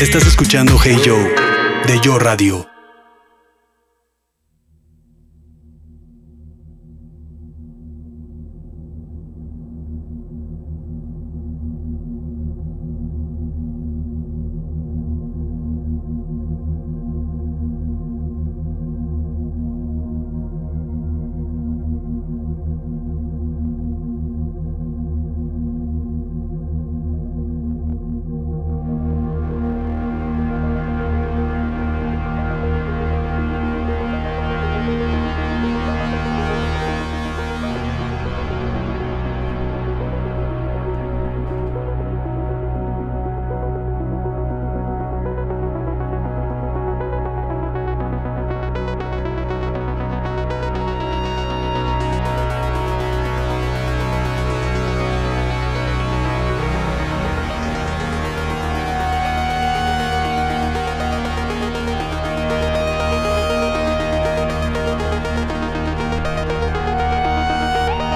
Estás escuchando Hey Joe de Yo Radio.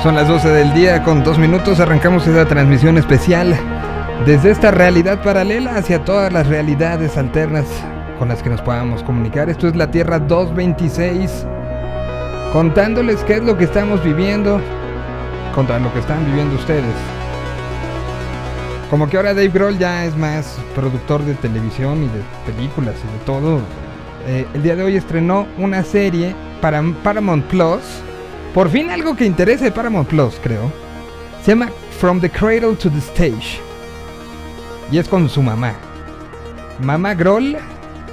Son las 12 del día con dos minutos. Arrancamos esta transmisión especial desde esta realidad paralela hacia todas las realidades alternas con las que nos podamos comunicar. Esto es la Tierra 226. Contándoles qué es lo que estamos viviendo contra lo que están viviendo ustedes. Como que ahora Dave Grohl ya es más productor de televisión y de películas y de todo. Eh, el día de hoy estrenó una serie para Paramount Plus por fin algo que interese de Paramount Plus, creo. Se llama From the Cradle to the Stage. Y es con su mamá. Mamá Groll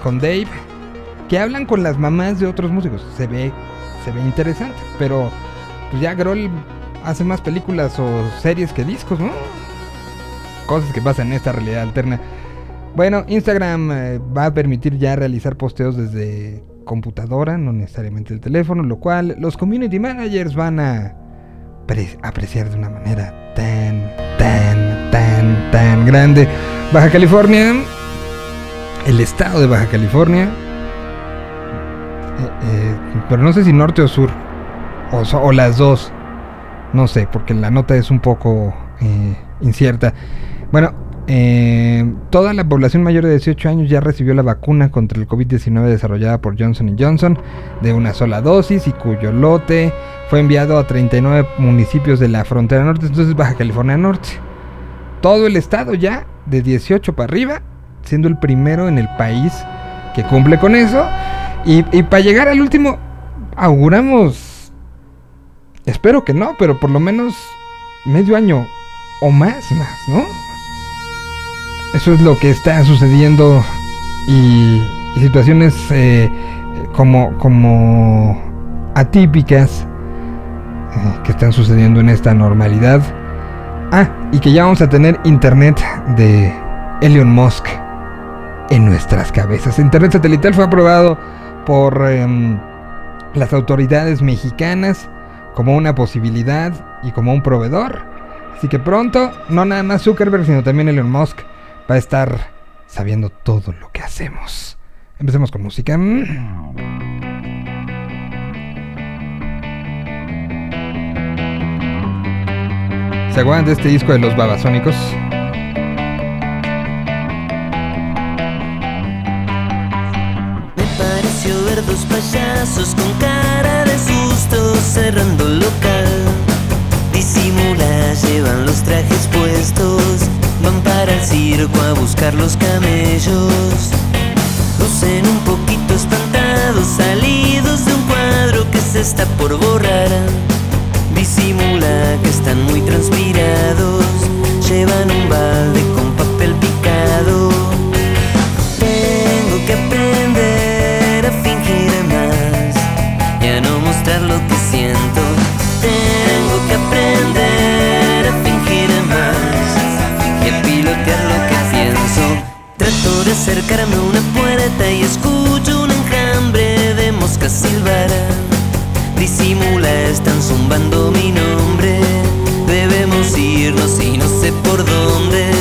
con Dave. Que hablan con las mamás de otros músicos. Se ve, se ve interesante. Pero pues ya Groll hace más películas o series que discos, ¿no? Cosas que pasan en esta realidad alterna. Bueno, Instagram eh, va a permitir ya realizar posteos desde computadora, no necesariamente el teléfono, lo cual los community managers van a apreciar de una manera tan, tan, tan, tan grande. Baja California, el estado de Baja California, eh, eh, pero no sé si norte o sur, o, las dos, no sé, porque la nota es un poco eh, incierta. Bueno, eh, toda la población mayor de 18 años ya recibió la vacuna contra el COVID-19 desarrollada por Johnson Johnson de una sola dosis y cuyo lote fue enviado a 39 municipios de la frontera norte, entonces Baja California Norte. Todo el estado ya de 18 para arriba, siendo el primero en el país que cumple con eso. Y, y para llegar al último, auguramos, espero que no, pero por lo menos medio año o más, más, ¿no? Eso es lo que está sucediendo y, situaciones eh, como, como atípicas eh, que están sucediendo en esta normalidad. Ah, y que ya vamos a tener internet de Elon Musk en nuestras cabezas. Internet satelital fue aprobado por em, las autoridades mexicanas como una posibilidad y como un proveedor. Así que pronto, no nada más Zuckerberg, sino también Elon Musk va a estar sabiendo todo lo que hacemos. Empecemos con música. ¿Se acuerdan de este disco de los babasónicos? Me pareció ver dos payasos con cara de susto cerrando el circo a buscar los camellos. Lucen un poquito espantados, salidos de un cuadro que se está por borrar. Disimula que están muy transpirados, llevan un balde Trato de acercarme a una puerta y escucho un enjambre de moscas silbar. Disimula, están zumbando mi nombre. Debemos irnos y no sé por dónde.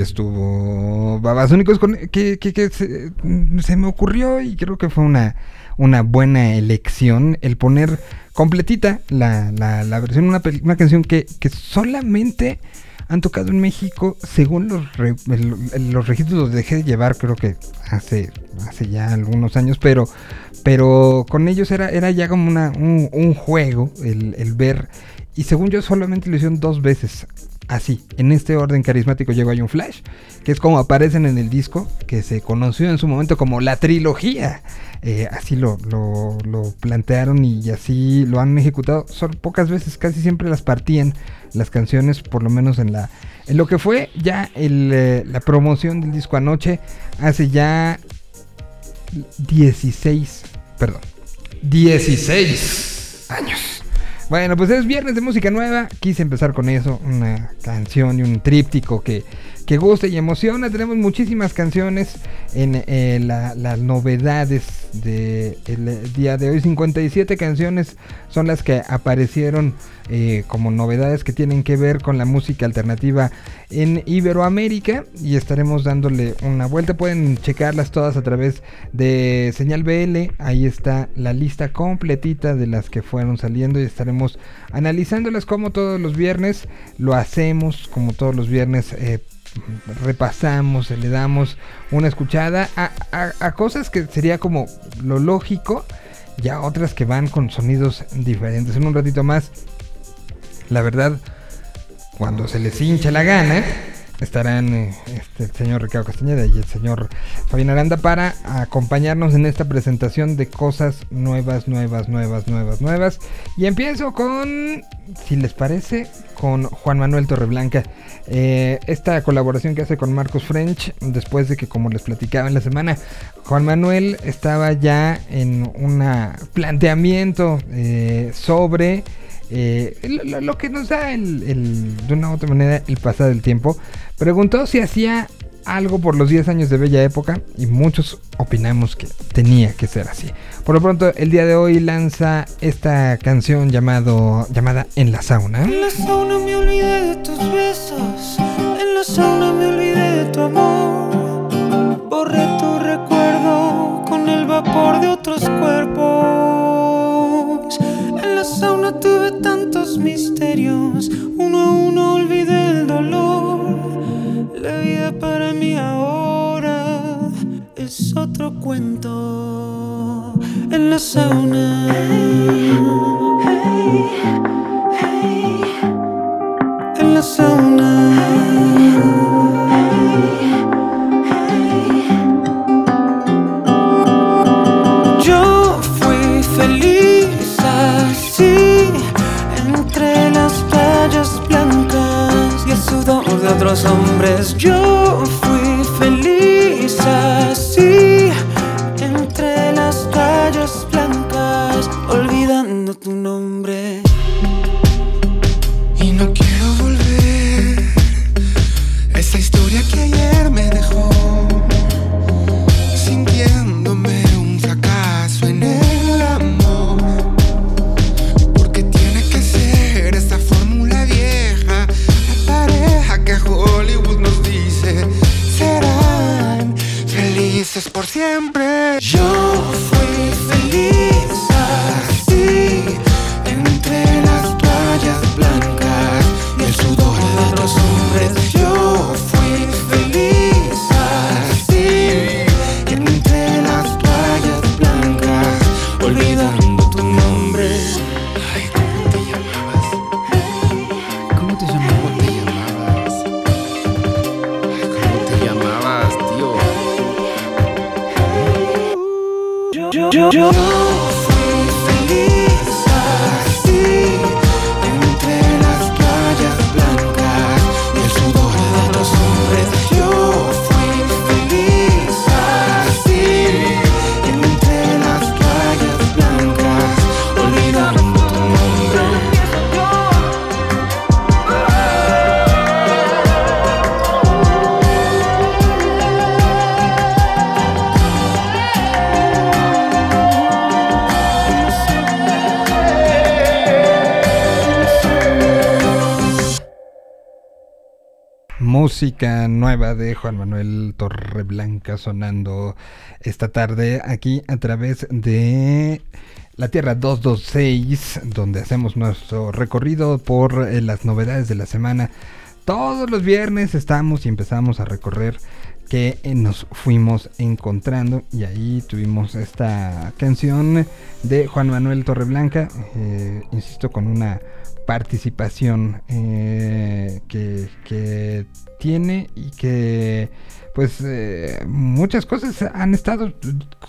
Estuvo Babasónicos con que, que, se, me ocurrió y creo que fue una, una buena elección el poner completita la, la, la versión, una, una canción que, que solamente han tocado en México, según los, re- los registros los dejé de llevar, creo que hace, hace ya algunos años, pero, pero con ellos era, era ya como una, un, un juego el, el ver, y según yo solamente lo hicieron dos veces, así, en este orden carismático llegó hay un flash, que es como aparecen en el disco, que se conoció en su momento como la trilogía. Eh, así lo, lo, lo plantearon y así lo han ejecutado. Son pocas veces, casi siempre las partían las canciones, por lo menos en la en lo que fue ya el, eh, la promoción del disco anoche, hace ya 16, perdón, 16 años. Bueno, pues es viernes de música nueva. Quise empezar con eso, una canción y un tríptico que, que gusta y emociona. Tenemos muchísimas canciones en eh, la- las novedades del día de hoy. 57 canciones son las que aparecieron eh, como novedades que tienen que ver con la música alternativa en Iberoamérica y estaremos dándole una vuelta. Pueden checarlas todas a través de Señal BL. Ahí está la lista completita de las que fueron saliendo y estaremos analizándolas como todos los viernes. Lo hacemos como todos los viernes. eh, repasamos, le damos una escuchada a, a- a cosas que sería como lo lógico, ya otras que van con sonidos diferentes. En un ratito más, la verdad, cuando se les hincha la gana, estarán eh, este, el señor Ricardo Castañeda y el señor Fabián Aranda para acompañarnos en esta presentación de cosas nuevas, nuevas, nuevas, nuevas, nuevas. Y empiezo con, si les parece, con Juan Manuel Torreblanca. Eh, esta colaboración que hace con Marcos French, después de que, como les platicaba en la semana, Juan Manuel estaba ya en un planteamiento eh, sobre eh, lo, lo- que nos da el, el- de una u otra manera el pasar del tiempo. Preguntó si hacía algo por los 10 años de Bella Época y muchos opinamos que tenía que ser así. Por lo pronto, el día de hoy lanza esta canción llamado, llamada En la Sauna. En la sauna me olvidé de tus besos. En la sauna me olvidé de tu amor. Borré tu recuerdo con el vapor de otros cuerpos. En la sauna tuve misterios. Uno a uno olvidé el dolor. La vida para mí ahora es otro cuento. En la sauna. en la sauna. De otros hombres. Yo fui feliz así, entre las playas blancas, olvidando tu nombre. Música nueva de Juan Manuel Torreblanca sonando esta tarde aquí a través de la Tierra 226, donde hacemos nuestro recorrido por eh, las novedades de la semana. Todos los viernes estamos y empezamos a recorrer que eh, nos fuimos encontrando y ahí tuvimos esta canción de Juan Manuel Torreblanca, eh, insisto, con una participación eh, que, que tiene y que pues muchas cosas han estado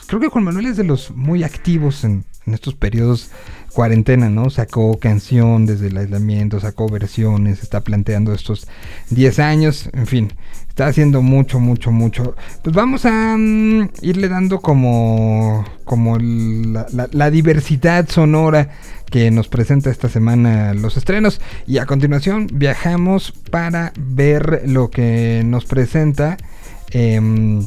creo que Juan Manuel es de los muy activos en, en estos periodos cuarentena, ¿no? Sacó canción desde el aislamiento, sacó versiones, está planteando estos 10 años, en fin, está haciendo mucho, mucho, mucho. Pues vamos a mm, irle dando como, como la, diversidad sonora que nos presenta esta semana los estrenos. Y a continuación viajamos para ver lo que nos presenta. em,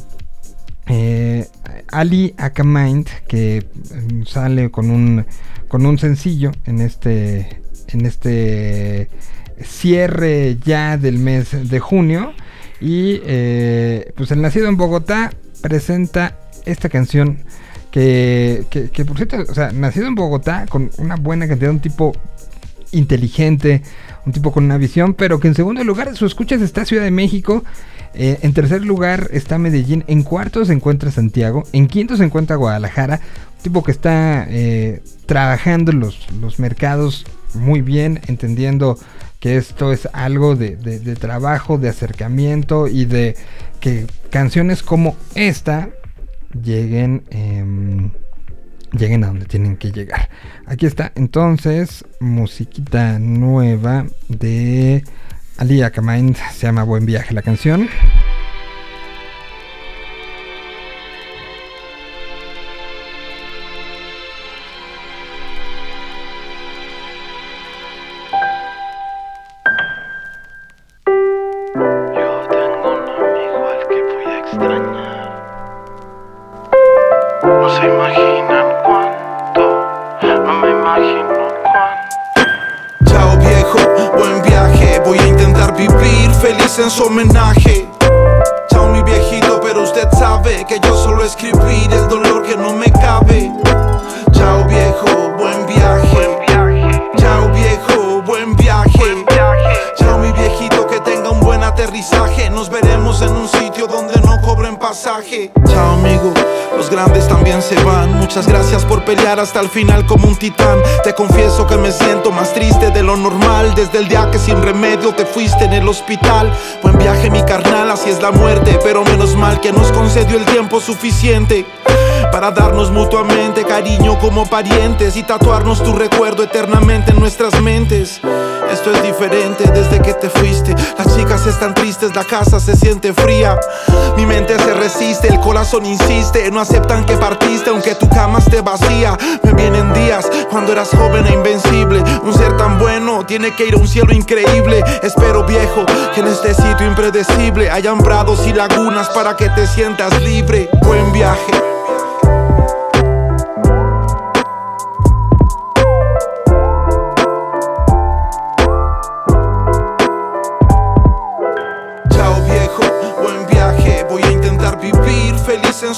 eh, Ali Akamind que mm, sale con un con un sencillo en este en este cierre ya del mes de junio. Y eh, pues el nacido en Bogotá presenta esta canción que, que, por cierto, o sea, nacido en Bogotá con una buena cantidad, un tipo inteligente, un tipo con una visión, pero que en segundo lugar su escuchas está Ciudad de México, eh, en tercer lugar está Medellín, en cuarto se encuentra Santiago, en quinto se encuentra Guadalajara, un tipo que está eh, trabajando los, los mercados muy bien, entendiendo que esto es algo de, de- trabajo, de acercamiento y de que canciones como esta lleguen, em, lleguen a donde tienen que llegar. Aquí está entonces musiquita nueva de Ali Akamind, se llama Buen Viaje la canción. Imagino. Chao viejo, buen viaje. Voy a intentar vivir feliz en su homenaje. Chao mi viejito, pero usted sabe que yo solo escribir el dolor que no me cabe. Chao viejo, buen viaje. Chao viejo, buen viaje. Chao mi viejito, que tenga un buen aterrizaje. Nos veremos en un Chao amigo, los grandes también se van. Muchas gracias por pelear hasta el final como un titán. Te confieso que me siento más triste de lo normal. Desde el día que sin remedio te fuiste en el hospital. Buen viaje mi carnal, así es la muerte. Pero menos mal que nos concedió el tiempo suficiente. Para darnos mutuamente cariño como parientes y tatuarnos tu recuerdo eternamente en nuestras mentes. Esto es diferente desde que te fuiste. Las chicas están tristes, la casa se siente fría. Mi mente se resiste, el corazón insiste. No aceptan que partiste, aunque tu cama esté vacía. Me vienen días cuando eras joven e invencible. Un ser tan bueno tiene que ir a un cielo increíble. Espero, viejo, que en este sitio impredecible hayan prados y lagunas para que te sientas libre. Buen viaje.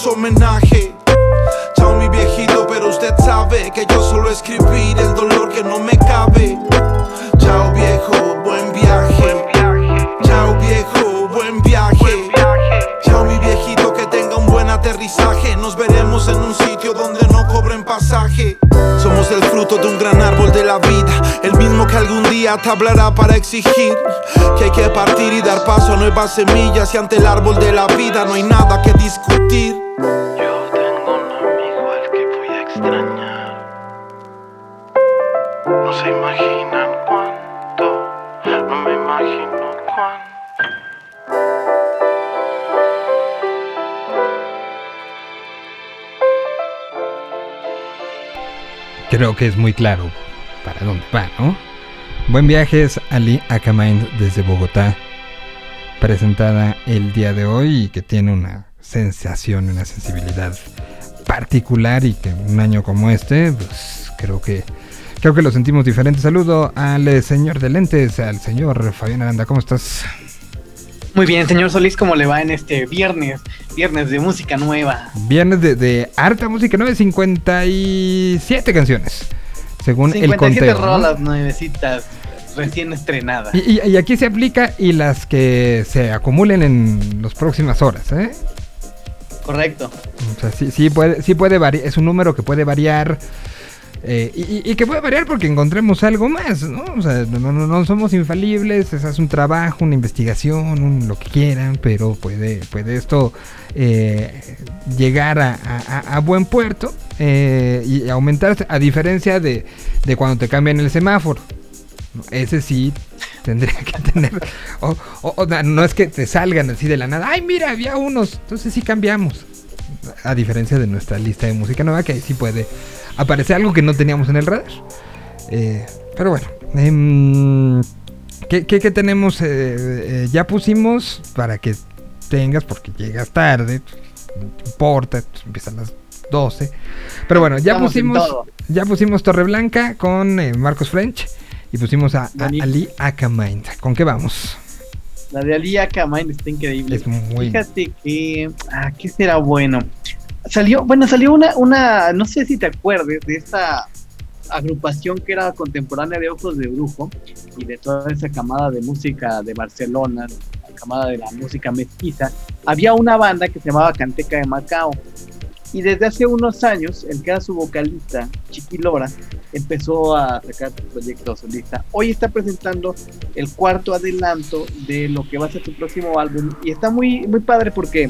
Chao mi viejito, pero usted sabe que yo solo escribir el dolor que no me cabe. Chao viejo, buen viaje. Chao viejo, buen viaje. Chao mi viejito, que tenga un buen aterrizaje. Nos veremos en un sitio donde no cobren pasaje. Somos el fruto de un gran árbol la vida, el mismo que algún día te hablará para exigir que hay que partir y dar paso a nuevas semillas y ante el árbol de la vida no hay nada que discutir. Yo tengo un amigo al que voy a extrañar. No se imaginan cuánto, no me imagino cuánto. Creo que es muy claro para dónde va, ¿no? Buen viaje es Ali Akamind desde Bogotá, presentada el día de hoy y que tiene una sensación, una sensibilidad particular y que un año como este, pues creo que creo que lo sentimos diferente. Saludo al eh, señor de lentes, al señor Fabián Aranda, ¿cómo estás? Muy bien, señor Solís, ¿cómo le va en este viernes? Viernes de música nueva. Viernes de, de harta música, 957 canciones. Según el 57 conteo. ¿no? rolas nuevecitas recién estrenadas. Y, y- y aquí se aplica y las que se acumulen en las próximas horas, ¿eh? Correcto. O sea, sí, sí puede, sí puede variar, es un número que puede variar. Eh, y, y- que puede variar porque encontremos algo más, ¿no? O sea, no, no- no somos infalibles, es, es un trabajo, una investigación, un- lo que quieran, pero puede, puede esto eh, llegar a, a- buen puerto eh, y aumentarse, a diferencia de, de cuando te cambian el semáforo. Ese sí tendría que tener. O, o- o no es que te salgan así de la nada. ¡Ay, mira, había unos! Entonces sí cambiamos. A diferencia de nuestra lista de música nueva, que ahí sí puede aparecer algo que no teníamos en el radar. Eh, pero bueno. em, ¿qué, qué- qué tenemos? Eh, eh, ya pusimos para que tengas, porque llegas tarde. No te importa, empiezan las 12. Pero bueno, ya Estamos pusimos. Ya pusimos Torreblanca con eh, Marcos French. Y pusimos a, a. Ali Akamind. ¿Con qué vamos? La de Alia Kamain está increíble. Es muy. Fíjate que. Ah, ¿qué será bueno? Salió, bueno, salió una, una, no sé si te acuerdes de esta agrupación que era contemporánea de Ojos de Brujo y de toda esa camada de música de Barcelona, la camada de la música mestiza. Había una banda que se llamaba Canteca de Macao. Y desde hace unos años, el que era su vocalista, Chiqui Lora, empezó a sacar proyectos solista. Hoy está presentando el cuarto adelanto de lo que va a ser su próximo álbum. Y está muy, muy padre porque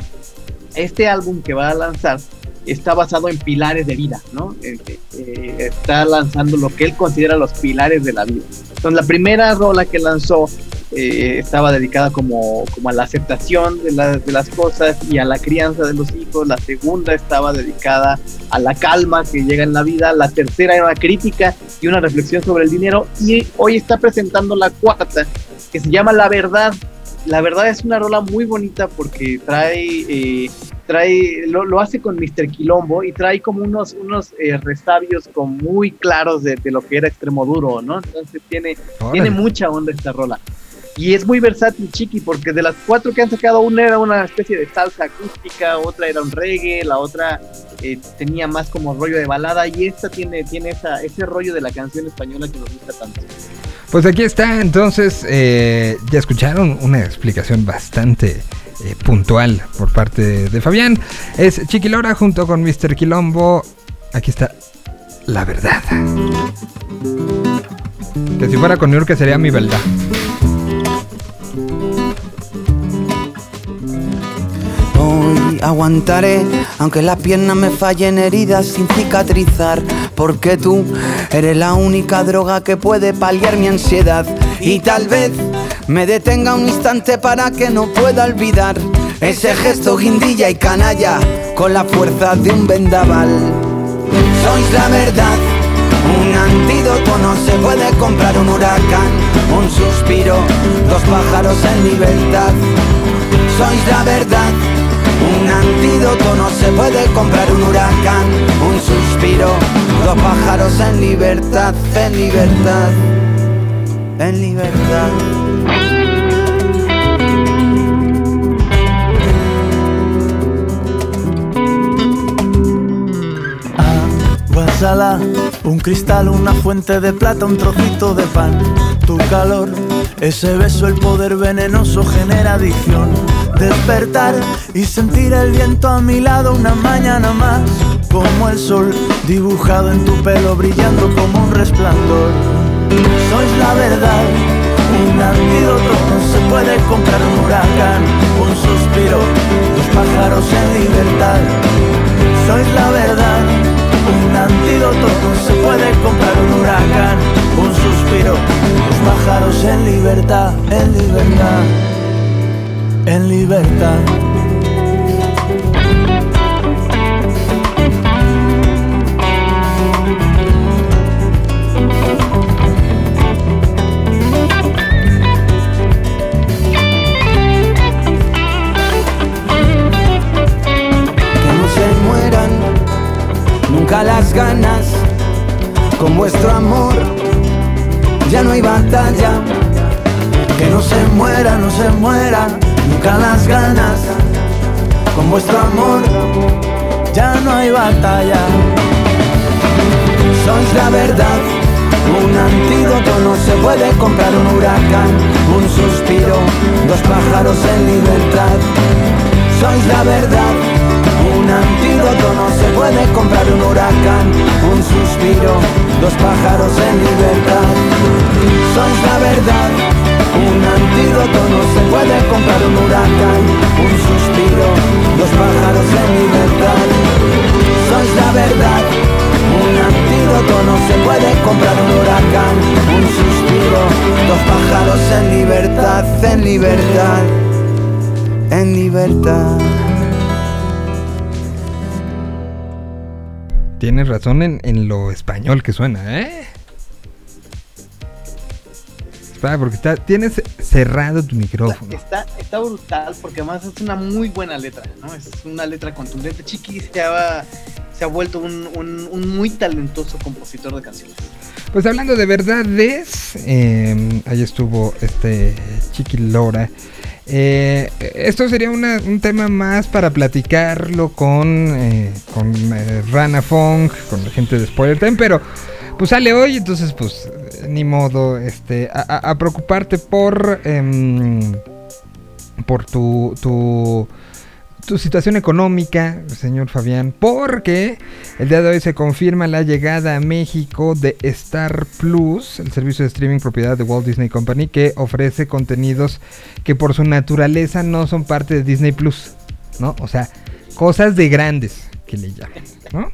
este álbum que va a lanzar está basado en pilares de vida, ¿no? Eh, eh, está lanzando lo que él considera los pilares de la vida. Entonces, la primera rola que lanzó eh, estaba dedicada como, como a la aceptación de, la- de las cosas y a la crianza de los hijos. La segunda estaba dedicada a la calma que llega en la vida. La tercera era una crítica y una reflexión sobre el dinero. Y hoy está presentando la cuarta, que se llama La Verdad. La verdad es una rola muy bonita porque trae, eh, trae lo, lo hace con Mr. Quilombo y trae como unos, unos eh, resabios como muy claros de, de lo que era extremo duro, ¿no? Entonces tiene, tiene mucha onda esta rola. Y es muy versátil, Chiqui, porque de las cuatro que han sacado, una era una especie de salsa acústica, otra era un reggae, la otra eh, tenía más como rollo de balada, y esta tiene, tiene esa, ese rollo de la canción española que nos gusta tanto. Pues aquí está, entonces eh, ya escucharon una explicación bastante eh, puntual por parte de, Fabián. Es Chiqui Lora junto con Mr. Quilombo. Aquí está la verdad. Que si fuera con York sería mi verdad. Hoy aguantaré, aunque las piernas me fallen heridas sin cicatrizar, porque tú eres la única droga que puede paliar mi ansiedad. Y tal vez me detenga un instante para que no pueda olvidar ese gesto guindilla y canalla con la fuerza de un vendaval. Sois la verdad, un antídoto no se puede comprar un huracán, un suspiro, dos pájaros en libertad. Sois la verdad, un antídoto no se puede comprar un huracán, un suspiro, dos pájaros en libertad, en libertad, en libertad. Agua un cristal, una fuente de plata, un trocito de pan. Tu calor, ese beso, el poder venenoso genera adicción. Despertar y sentir el viento a mi lado una mañana más. Como el sol dibujado en tu pelo, brillando como un resplandor. Sois la verdad, un antídoto no se puede comprar un huracán, un suspiro, los pájaros en libertad. Sois la verdad, un antídoto no se puede comprar un huracán, un suspiro, los pájaros en libertad, en libertad, en libertad. nunca las ganas. Con vuestro amor ya no hay batalla. Que no se muera no se muera nunca las ganas. Con vuestro amor ya no hay batalla. Sois la verdad, un antídoto no se puede comprar un huracán, un suspiro, dos pájaros en libertad. Sois la verdad, un antídoto no se puede comprar un huracán, un suspiro, dos pájaros en libertad. Sois la verdad, un antídoto no se puede comprar un huracán, un suspiro, dos pájaros en libertad. Sois la verdad, un antídoto no se puede comprar un huracán, un suspiro, dos pájaros en libertad, en libertad, en libertad. Tienes razón en, en lo español que suena, ¿eh? Porque está, tienes cerrado tu micrófono. Está, está brutal porque además es una muy buena letra, ¿no? Es una letra contundente. Chiqui se ha, se ha vuelto un, un- un muy talentoso compositor de canciones. Pues hablando de verdades, eh, ahí estuvo este Chiqui Lora. Eh, esto sería una- un tema más para platicarlo con, eh, con eh, Rana Fong, con la gente de Spoiler Time, pero pues sale hoy, entonces pues eh, ni modo este, a, preocuparte por, em, por tu, tu, tu situación económica, señor Fabián, porque el día de hoy se confirma la llegada a México de Star Plus, el servicio de streaming propiedad de Walt Disney Company, que ofrece contenidos que por su naturaleza no son parte de Disney Plus, ¿no? O sea, cosas de grandes que le llaman, ¿no?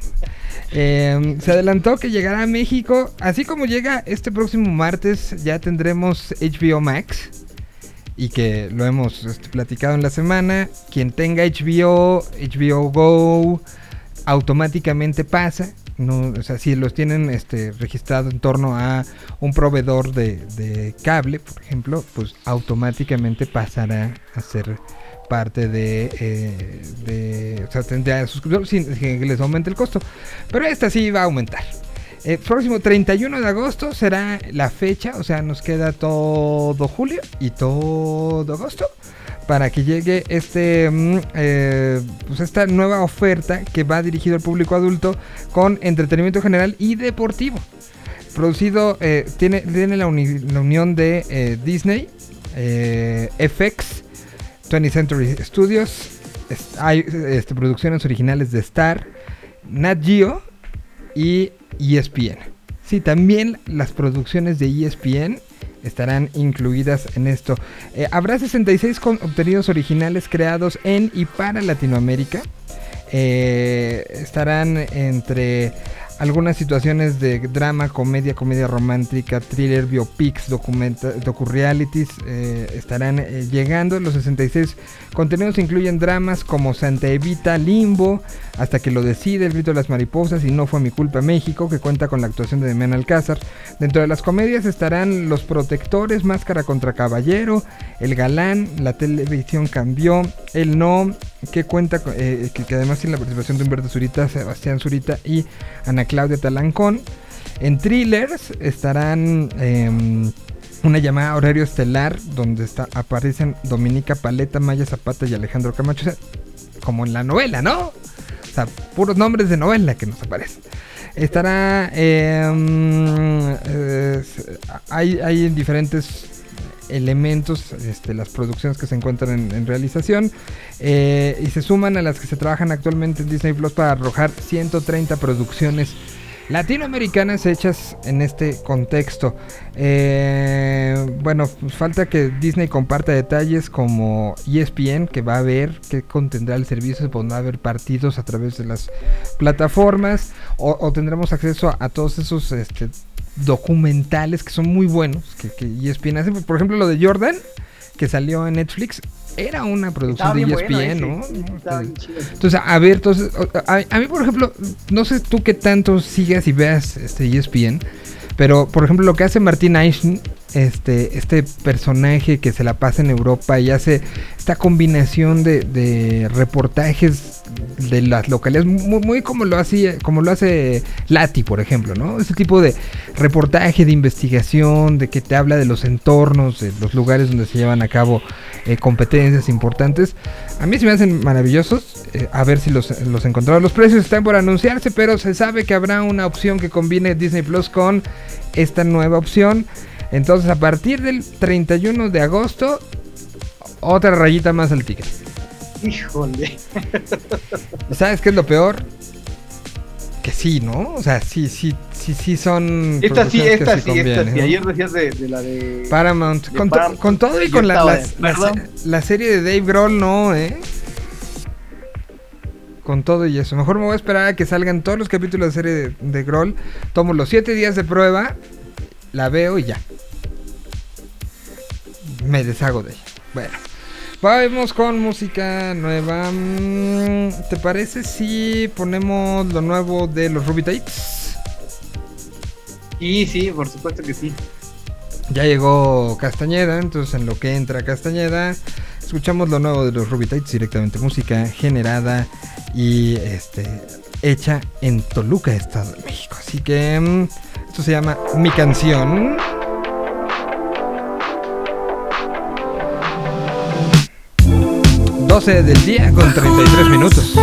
Eh, se adelantó que llegará a México, así como llega este próximo martes, ya tendremos HBO Max y que lo hemos este, platicado en la semana. Quien tenga HBO, HBO Go, automáticamente pasa. No, o sea, si los tienen este, registrado en torno a un proveedor de, de cable, por ejemplo, pues automáticamente pasará a ser parte de, eh, o sea, tendrá suscriptor sin que les aumente el costo. Pero esta sí va a aumentar. El próximo 31 de agosto será la fecha, o sea, nos queda todo julio y todo agosto para que llegue este mm, eh, pues esta nueva oferta que va dirigido al público adulto con entretenimiento general y deportivo. Producido, eh, tiene, tiene la, uni- la unión de eh, Disney, eh, FX, 20th Century Studios, hay este, producciones originales de Star, Nat Geo y ESPN. Sí, también las producciones de ESPN estarán incluidas en esto. Eh, habrá 66 contenidos originales creados en y para Latinoamérica. Eh, estarán entre algunas situaciones de drama, comedia, comedia romántica, thriller, biopics, docu-realities eh, estarán eh, llegando. Los 66 contenidos incluyen dramas como Santa Evita, Limbo, Hasta que lo decide, El grito de las mariposas y No fue mi culpa México, que cuenta con la actuación de Demian Alcázar. Dentro de las comedias estarán Los Protectores, Máscara contra Caballero, El Galán, La Televisión Cambió, El No, que cuenta eh, que, que además tiene la participación de Humberto Zurita, Sebastián Zurita y Ana Claudia Talancón. En thrillers estarán em, una llamada horario estelar donde está, aparecen Dominica Paleta, Maya Zapata y Alejandro Camacho, o sea, como en la novela, ¿no? O sea, puros nombres de novela que nos aparecen. Estará. eh, hay, hay diferentes elementos, este, las producciones que se encuentran en, realización eh, y se suman a las que se trabajan actualmente en Disney Plus para arrojar 130 producciones latinoamericanas hechas en este contexto. Eh, bueno, pues falta que Disney comparta detalles como ESPN, que va a ver que contendrá el servicio, se pondrá a ver partidos a través de las plataformas, o, tendremos acceso a, a todos esos este, documentales que son muy buenos, que, que ESPN hace. Por ejemplo, lo de Jordan, que salió en Netflix, era una producción de ESPN, bueno ese, ¿no? sí. Entonces, a ver, entonces, a, a mí, por ejemplo, no sé tú qué tanto sigas y veas este ESPN, pero, por ejemplo, lo que hace Martín Einstein este, este personaje que se la pasa en Europa y hace esta combinación de, reportajes de las localidades, muy, muy como lo hace, como lo hace Lati, por ejemplo, ¿no? Ese tipo de reportaje, de investigación, de que te habla de los entornos, de los lugares donde se llevan a cabo eh, competencias importantes. A mí se me hacen maravillosos. eh, a ver si los, los encontramos. Los precios están por anunciarse, pero se sabe que habrá una opción que combine Disney Plus con esta nueva opción. Entonces, a partir del 31 de agosto, otra rayita más al ticket. Híjole. ¿Y ¿Sabes qué es lo peor? Que sí, ¿no? O sea, sí, sí, sí, sí son. Esta sí, esta sí, esta sí. ¿no? Ayer decías de, de la de. Paramount. de Con, to- con todo y con la, la- la- la serie de Dave Grohl, no, ¿eh? Con todo y eso. Mejor me voy a esperar a que salgan todos los capítulos de serie de, de Grohl. Tomo los 7 días de prueba, la veo y ya. Me deshago de ella. Bueno. Vamos con música nueva. Mm, ¿Te parece si ponemos lo nuevo de los Ruby Tapes? Sí, sí, por supuesto que sí. Ya llegó Castañeda, entonces en lo que entra Castañeda, escuchamos lo nuevo de los Ruby Tights, directamente música generada y este hecha en Toluca, Estado de México. Así que mm, esto se llama Mi canción. ...12 del día con 33 minutos.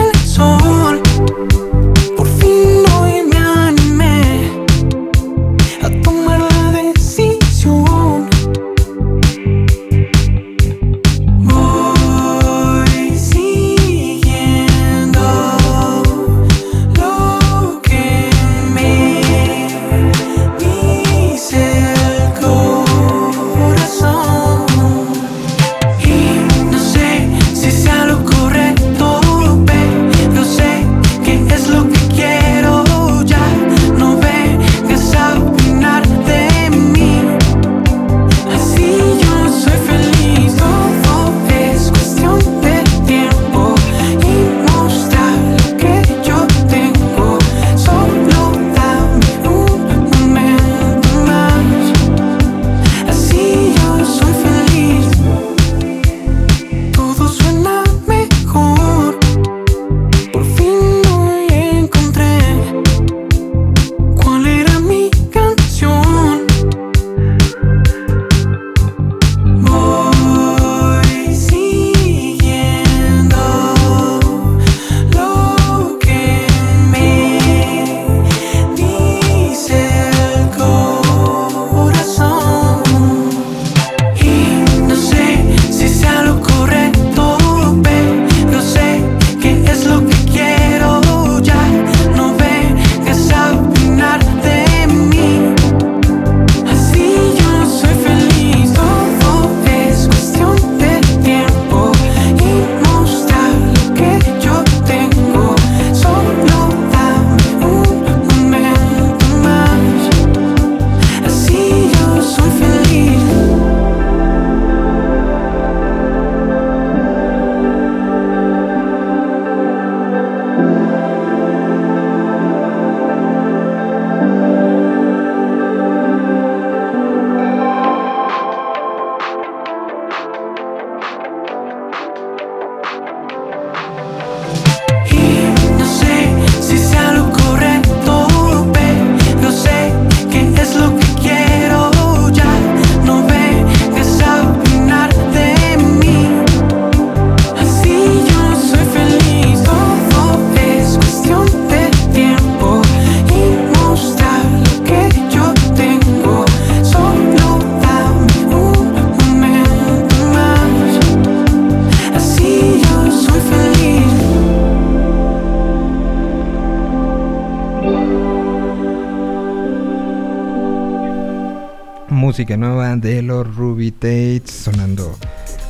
Música nueva de los Ruby Tates sonando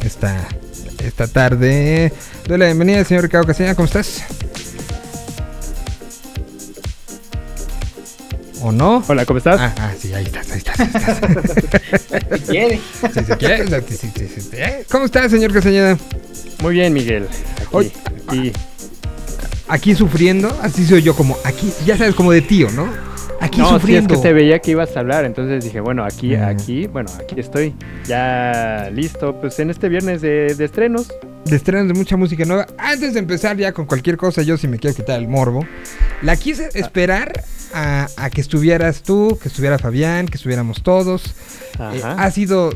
esta, esta tarde. Doy la bienvenida, señor Ricardo Castañeda, ¿cómo estás? ¿O no? Hola, ¿cómo estás? Ah, ah, sí, ahí estás, ahí estás. ahí estás. Si quiere. Sí, quiere, sí. ¿Cómo estás, señor Castañeda? Muy bien, Miguel. Aquí, Oye, aquí. Aquí sufriendo, así soy yo como aquí, ya sabes, como de tío, ¿no? Aquí no, sí, es que se veía que ibas a hablar, entonces dije, bueno, aquí, Ah. aquí, bueno, aquí estoy, ya listo, pues en este viernes de, de estrenos. de estrenos de mucha música nueva. Antes de empezar ya con cualquier cosa, yo si me quiero quitar el morbo, la quise esperar a, a que estuvieras tú, que estuviera Fabián, que estuviéramos todos. Eh, ha sido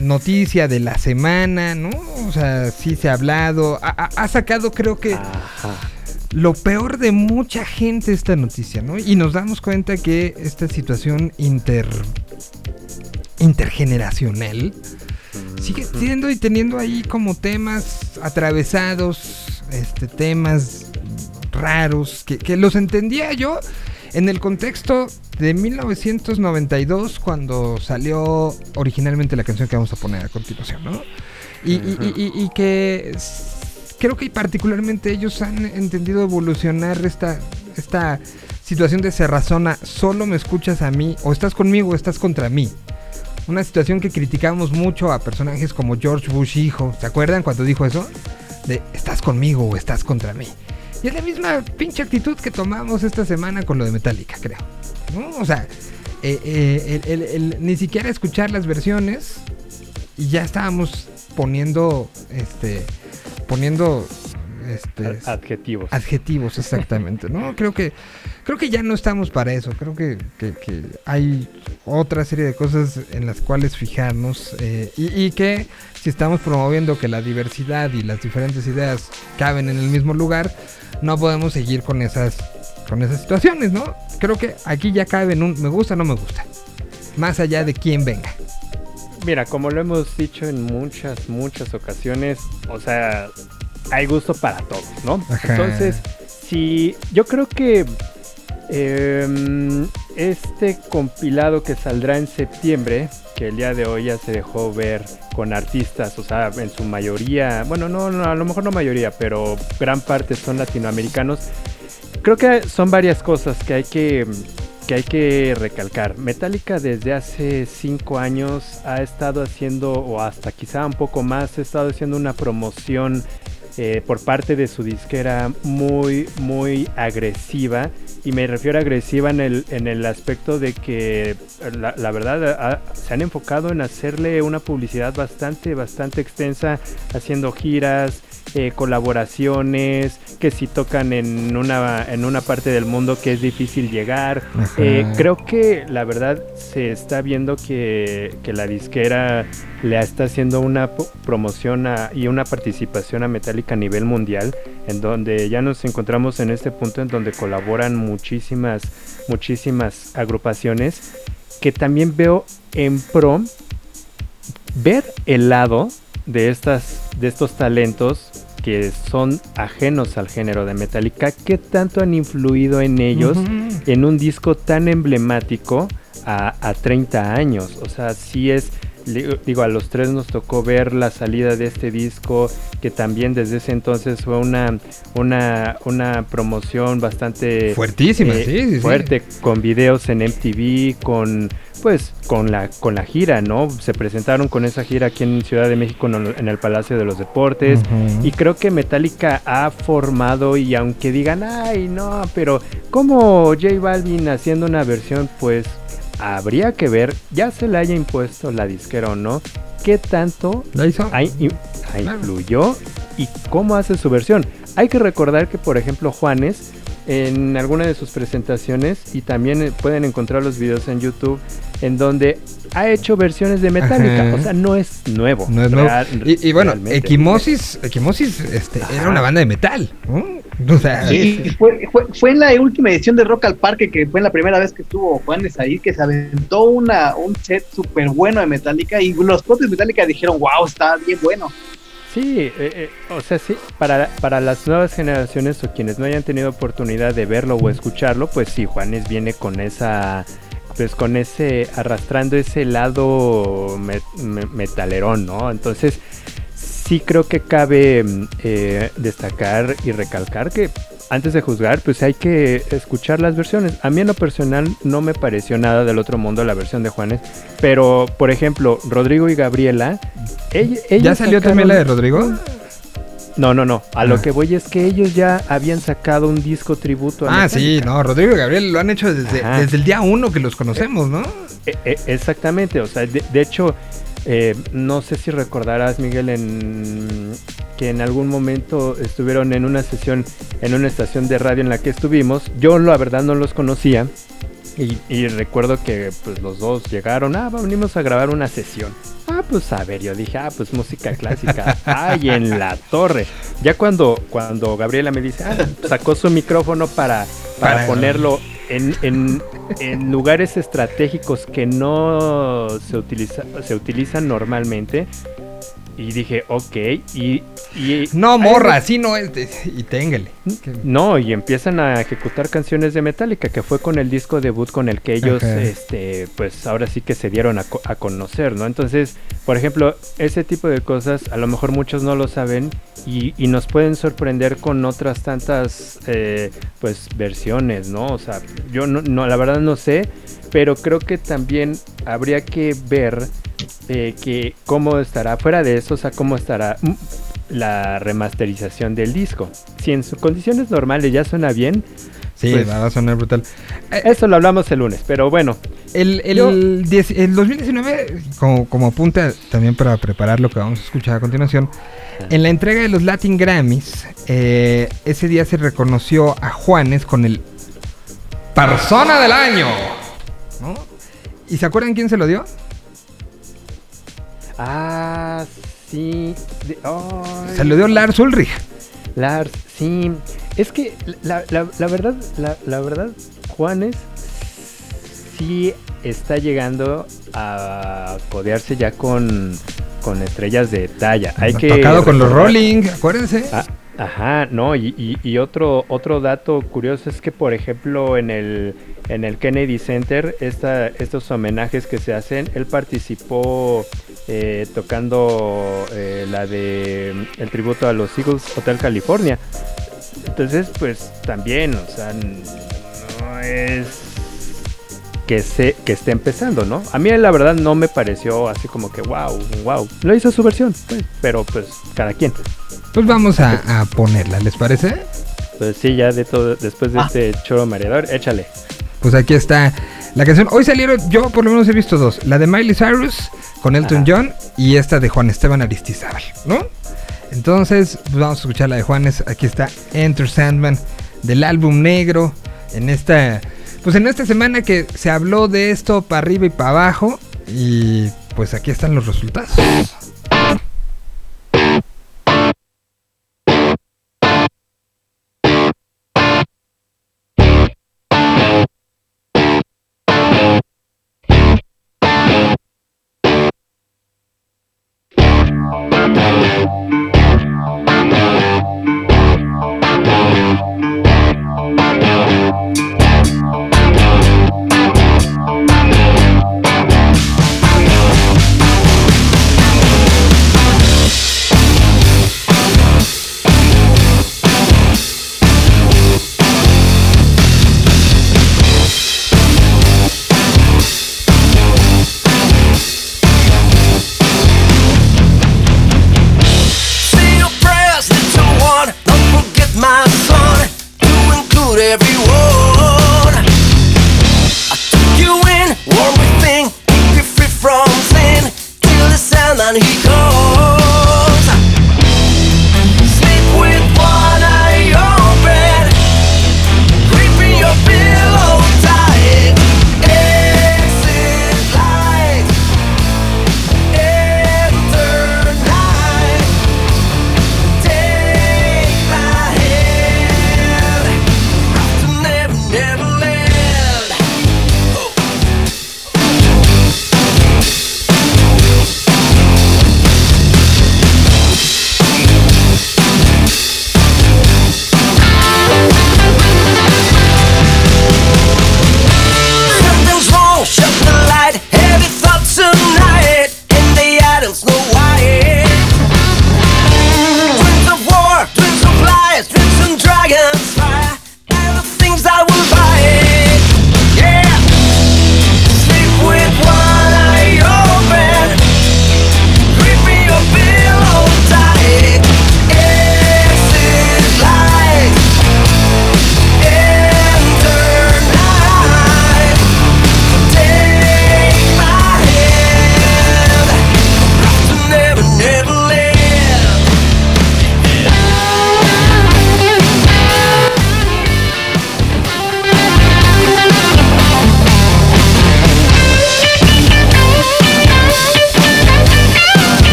noticia de la semana, ¿no? O sea, sí se ha hablado. Ha, ha- ha sacado, creo que, Ajá. Lo peor de mucha gente esta noticia, ¿no? Y nos damos cuenta que esta situación inter intergeneracional sigue siendo y teniendo ahí como temas atravesados, este temas raros que, que los entendía yo en el contexto de 1992 cuando salió originalmente la canción que vamos a poner a continuación, ¿no? Y, y- y- y- y que creo que particularmente ellos han entendido evolucionar esta, esta situación de cerrazona, solo me escuchas a mí, o estás conmigo o estás contra mí. Una situación que criticamos mucho a personajes como George Bush hijo. ¿Se acuerdan cuando dijo eso? De estás conmigo o estás contra mí. Y es la misma pinche actitud que tomamos esta semana con lo de Metallica, creo. O sea, eh, eh, el- ni siquiera escuchar las versiones y ya estábamos poniendo, este, poniendo, este, Ad- Adjetivos. adjetivos exactamente, ¿no? Creo que creo que ya no estamos para eso. Creo que, que- que hay otra serie de cosas en las cuales fijarnos eh, y, y que si estamos promoviendo que la diversidad y las diferentes ideas caben en el mismo lugar, no podemos seguir con esas con esas situaciones, ¿no? Creo que aquí ya cabe en un me gusta no me gusta, más allá de quién venga. Mira, como lo hemos dicho en muchas, muchas ocasiones, o sea, hay gusto para todos, ¿no? Ajá. Entonces, si yo creo que em, este compilado que saldrá en septiembre, que el día de hoy ya se dejó ver con artistas, o sea, en su mayoría, bueno, no, no, a lo mejor no mayoría, pero gran parte son latinoamericanos. Creo que son varias cosas que hay que que hay que recalcar. Metallica desde hace cinco años ha estado haciendo, o hasta quizá un poco más, ha estado haciendo una promoción eh, por parte de su disquera muy, muy agresiva. Y me refiero a agresiva en el, en el aspecto de que la, verdad se han enfocado en hacerle una publicidad bastante, bastante extensa, haciendo giras, eh, colaboraciones, que si tocan en una, en una parte del mundo que es difícil llegar. Eh, creo que la verdad se está viendo que, que la disquera le está haciendo una promoción a- y una participación a Metallica a nivel mundial, en donde ya nos encontramos en este punto en donde colaboran muchísimas, muchísimas agrupaciones, que también veo en pro ver el lado de estas de estos talentos que son ajenos al género de Metallica, qué tanto han influido en ellos en un disco tan emblemático a, a 30 años. O sea, sí es, digo, a los tres nos tocó ver la salida de este disco, que también desde ese entonces fue una, una, una promoción bastante Fuertísima, eh, sí, sí, sí. fuerte, con videos en MTV, con pues con la con la gira, ¿no? Se presentaron con esa gira aquí en Ciudad de México en el, Palacio de los Deportes y creo que Metallica ha formado y aunque digan, "Ay, no, pero ¿cómo J Balvin haciendo una versión?" Pues habría que ver, ya se le haya impuesto la disquera o no, qué tanto influyó y cómo hace su versión. Hay que recordar que, por ejemplo, Juanes, en alguna de sus presentaciones, y también eh, pueden encontrar los videos en YouTube, en donde ha hecho versiones de Metallica. Ajá. O sea, no es nuevo. No es nuevo. y, y bueno. Equimosis, Equimosis este, era una banda de metal. ¿no? O sea, Sí, fue, fue, fue en la última edición de Rock al Parque, que fue la primera vez que estuvo Juanes ahí, que se aventó una, un set súper bueno de Metallica y los propios Metallica dijeron, wow, está bien bueno. Sí, eh, eh, o sea, sí, para, para las nuevas generaciones o quienes no hayan tenido oportunidad de verlo o escucharlo, pues sí, Juanes viene con esa, pues con ese, arrastrando ese lado me- me- metalerón, ¿no? Entonces, sí creo que cabe eh, destacar y recalcar que antes de juzgar, pues hay que escuchar las versiones. A mí en lo personal no me pareció nada del otro mundo la versión de Juanes, pero por ejemplo, Rodrigo y Gabriela, ella- ¿Ya ellos salió también la de Rodrigo? No, no, no. A Ah. lo que voy es que ellos ya habían sacado un disco tributo a Ah, sí, no, Rodrigo y Gabriel lo han hecho desde, desde el día uno que los conocemos, ¿no? E- e- exactamente, o sea, de, de hecho, eh, no sé si recordarás, Miguel, en que en algún momento estuvieron en una sesión en una estación de radio en la que estuvimos. Yo la verdad no los conocía y, y recuerdo que pues los dos llegaron, ah, venimos a grabar una sesión. Ah, pues a ver, yo dije, ah, pues música clásica. Ay, en la torre. Ya cuando, cuando Gabriela me dice, ah, sacó su micrófono para, para, Para- ponerlo en, en- en lugares estratégicos que no se, utiliza, se utilizan normalmente. Y dije, ok, y... y No, morra, así no es. de- Y téngale. no, y empiezan a ejecutar canciones de Metallica, que fue con el disco debut con el que ellos, este, pues ahora sí que se dieron a, a conocer, ¿no? Entonces, por ejemplo, ese tipo de cosas, a lo mejor muchos no lo saben y, y nos pueden sorprender con otras tantas, eh, pues, versiones, ¿no? O sea, yo no, no, la verdad no sé, pero creo que también habría que ver eh, que cómo estará, fuera de eso, o sea, cómo estará mm, la remasterización del disco. Si en sus condiciones normales ya suena bien, Sí, Pues- va a sonar brutal. eso lo hablamos el lunes, pero bueno, El, el, Yo- diez- el 2019, como, como apunta también para preparar lo que vamos a escuchar a continuación, en la entrega de los Latin Grammys, eh, ese día se reconoció a Juanes con el Persona del Año. ¿No? ¿Y se acuerdan quién se lo dio? Ah, sí. de- Se lo dio Lars Ulrich. Lars, sí. Es que la, la- la verdad, la, la verdad, Juanes sí está llegando a codearse ya con, con estrellas de talla. Hay que Tocado con los Rolling, acuérdense. Ah, ajá, no, y, y- y otro, otro dato curioso es que, por ejemplo, en el, en el Kennedy Center, esta, estos homenajes que se hacen, él participó eh, tocando eh, la de mm, el tributo a los Eagles Hotel California. Entonces, pues también, o sea, no es que se que esté empezando, ¿no? A mí la verdad no me pareció así como que wow, wow. Lo hizo su versión, pues, pero pues cada quien. Pues vamos a, a ponerla, ¿les parece? Pues sí, ya de todo, después de este choro mareador, échale. Pues aquí está la canción. Hoy salieron, yo por lo menos he visto dos. La de Miley Cyrus con Elton John y esta de Juan Esteban Aristizábal, ¿no? Entonces, pues vamos a escuchar la de Juanes. Aquí está Enter Sandman del álbum negro. En esta, pues en esta semana que se habló de esto para arriba y para abajo. Y pues aquí están los resultados.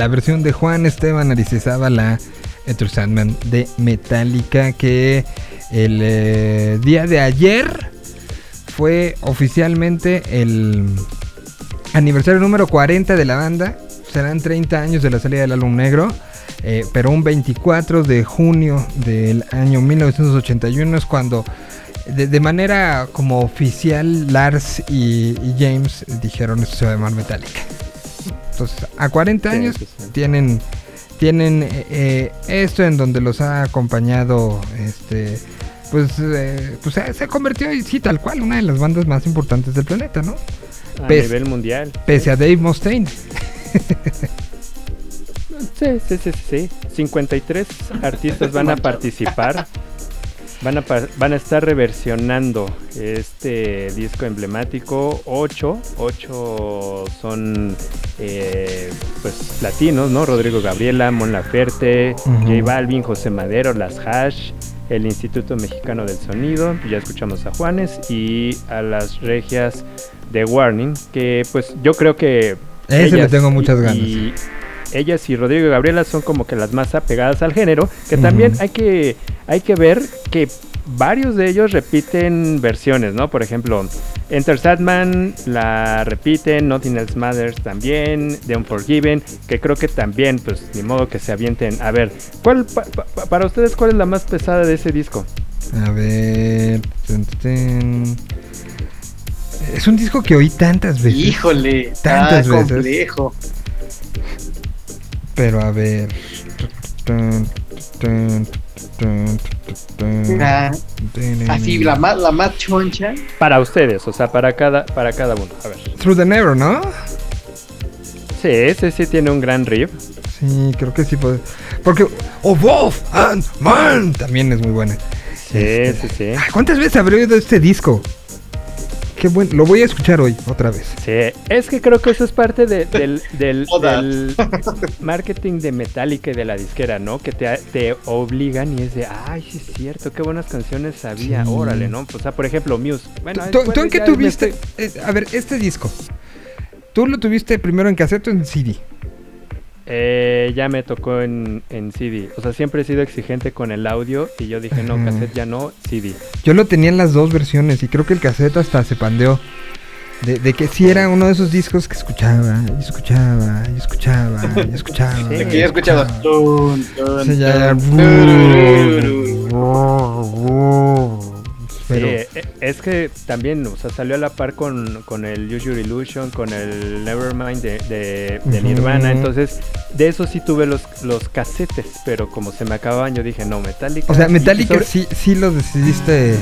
La versión de Juan Esteban Aristizábal Enter Sandman de Metallica que el eh, día de ayer fue oficialmente el aniversario número 40 de la banda. Serán 30 años de la salida del álbum negro. eh, pero un 24 de junio del año 1981 es cuando de, manera como oficial Lars y, y James dijeron esto se va a llamar Metallica. Entonces, a 40 Sí, años sí, sí. tienen tienen eh, eh, esto en donde los ha acompañado este pues eh, pues se, se convirtió y sí tal cual una de las bandas más importantes del planeta, ¿no? A Pes- nivel mundial. Pese a Dave Mustaine. Sí, sí, sí, sí. 53 artistas van a participar. Van a, van a estar reversionando este disco emblemático. 8, 8 son eh, pues latinos, ¿no? Rodrigo Gabriela, Mon Laferte. J Balvin, José Madero, Las Hash, el Instituto Mexicano del Sonido, ya escuchamos a Juanes y a las regias de Warning, que pues yo creo que Ese le tengo muchas ganas. y ellas y Rodrigo y Gabriela son como que las más apegadas al género, que también hay que hay que ver que varios de ellos repiten versiones, ¿no? Por ejemplo, Enter Sadman la repiten, Nothing Else Matters también, The Unforgiven, que creo que también, pues, ni modo que se avienten. A ver, ¿cuál pa- pa- para ustedes cuál es la más pesada de ese disco? A ver. Es un disco que oí tantas veces. Híjole, Tantas está veces. complejo. Pero a ver. Tun, Ah, Así, la más, la más choncha. Para ustedes, o sea, para cada para cada uno. A ver. Through the Never, ¿no? Sí, ese sí tiene un gran riff. Sí, creo que sí. puede- Porque. Oh, Wolf and Man también es muy buena. Sí, Este, sí, sí. Ay, ¿Cuántas veces habré oído este disco? Qué bueno. Lo voy a escuchar hoy, otra vez. Sí, es que creo que eso es parte de- del, del, Todas. del marketing de Metallica y de la disquera, ¿no? Que te, te obligan y es de, ay, sí es cierto, qué buenas canciones había, Sí. órale, ¿no? O sea, por ejemplo, Muse. Bueno, ¿Tú, en qué tuviste? estoy- eh, a ver, este disco. ¿Tú lo tuviste primero en cassette o en CD? Eh, ya me tocó en, en CD. O sea, siempre he sido exigente con el audio y yo dije, no, cassette ya no, CD. Yo lo tenía en las dos versiones y creo que el cassette hasta se pandeó. De, de que sí era uno de esos discos que escuchaba, y escuchaba, y escuchaba, y escuchaba. Sí, y que escuchaba. Tun, tun, Sí, ya, ya. tun, turururu. Pero, Sí, e- es que también, o sea, salió a la par con, con el Use Your Illusion, con el Nevermind de, de. Nirvana. Entonces, de eso sí tuve los, los casetes, pero como se me acababan, yo dije, no, Metallica. o sea, Metallica sobre- sí, sí lo decidiste,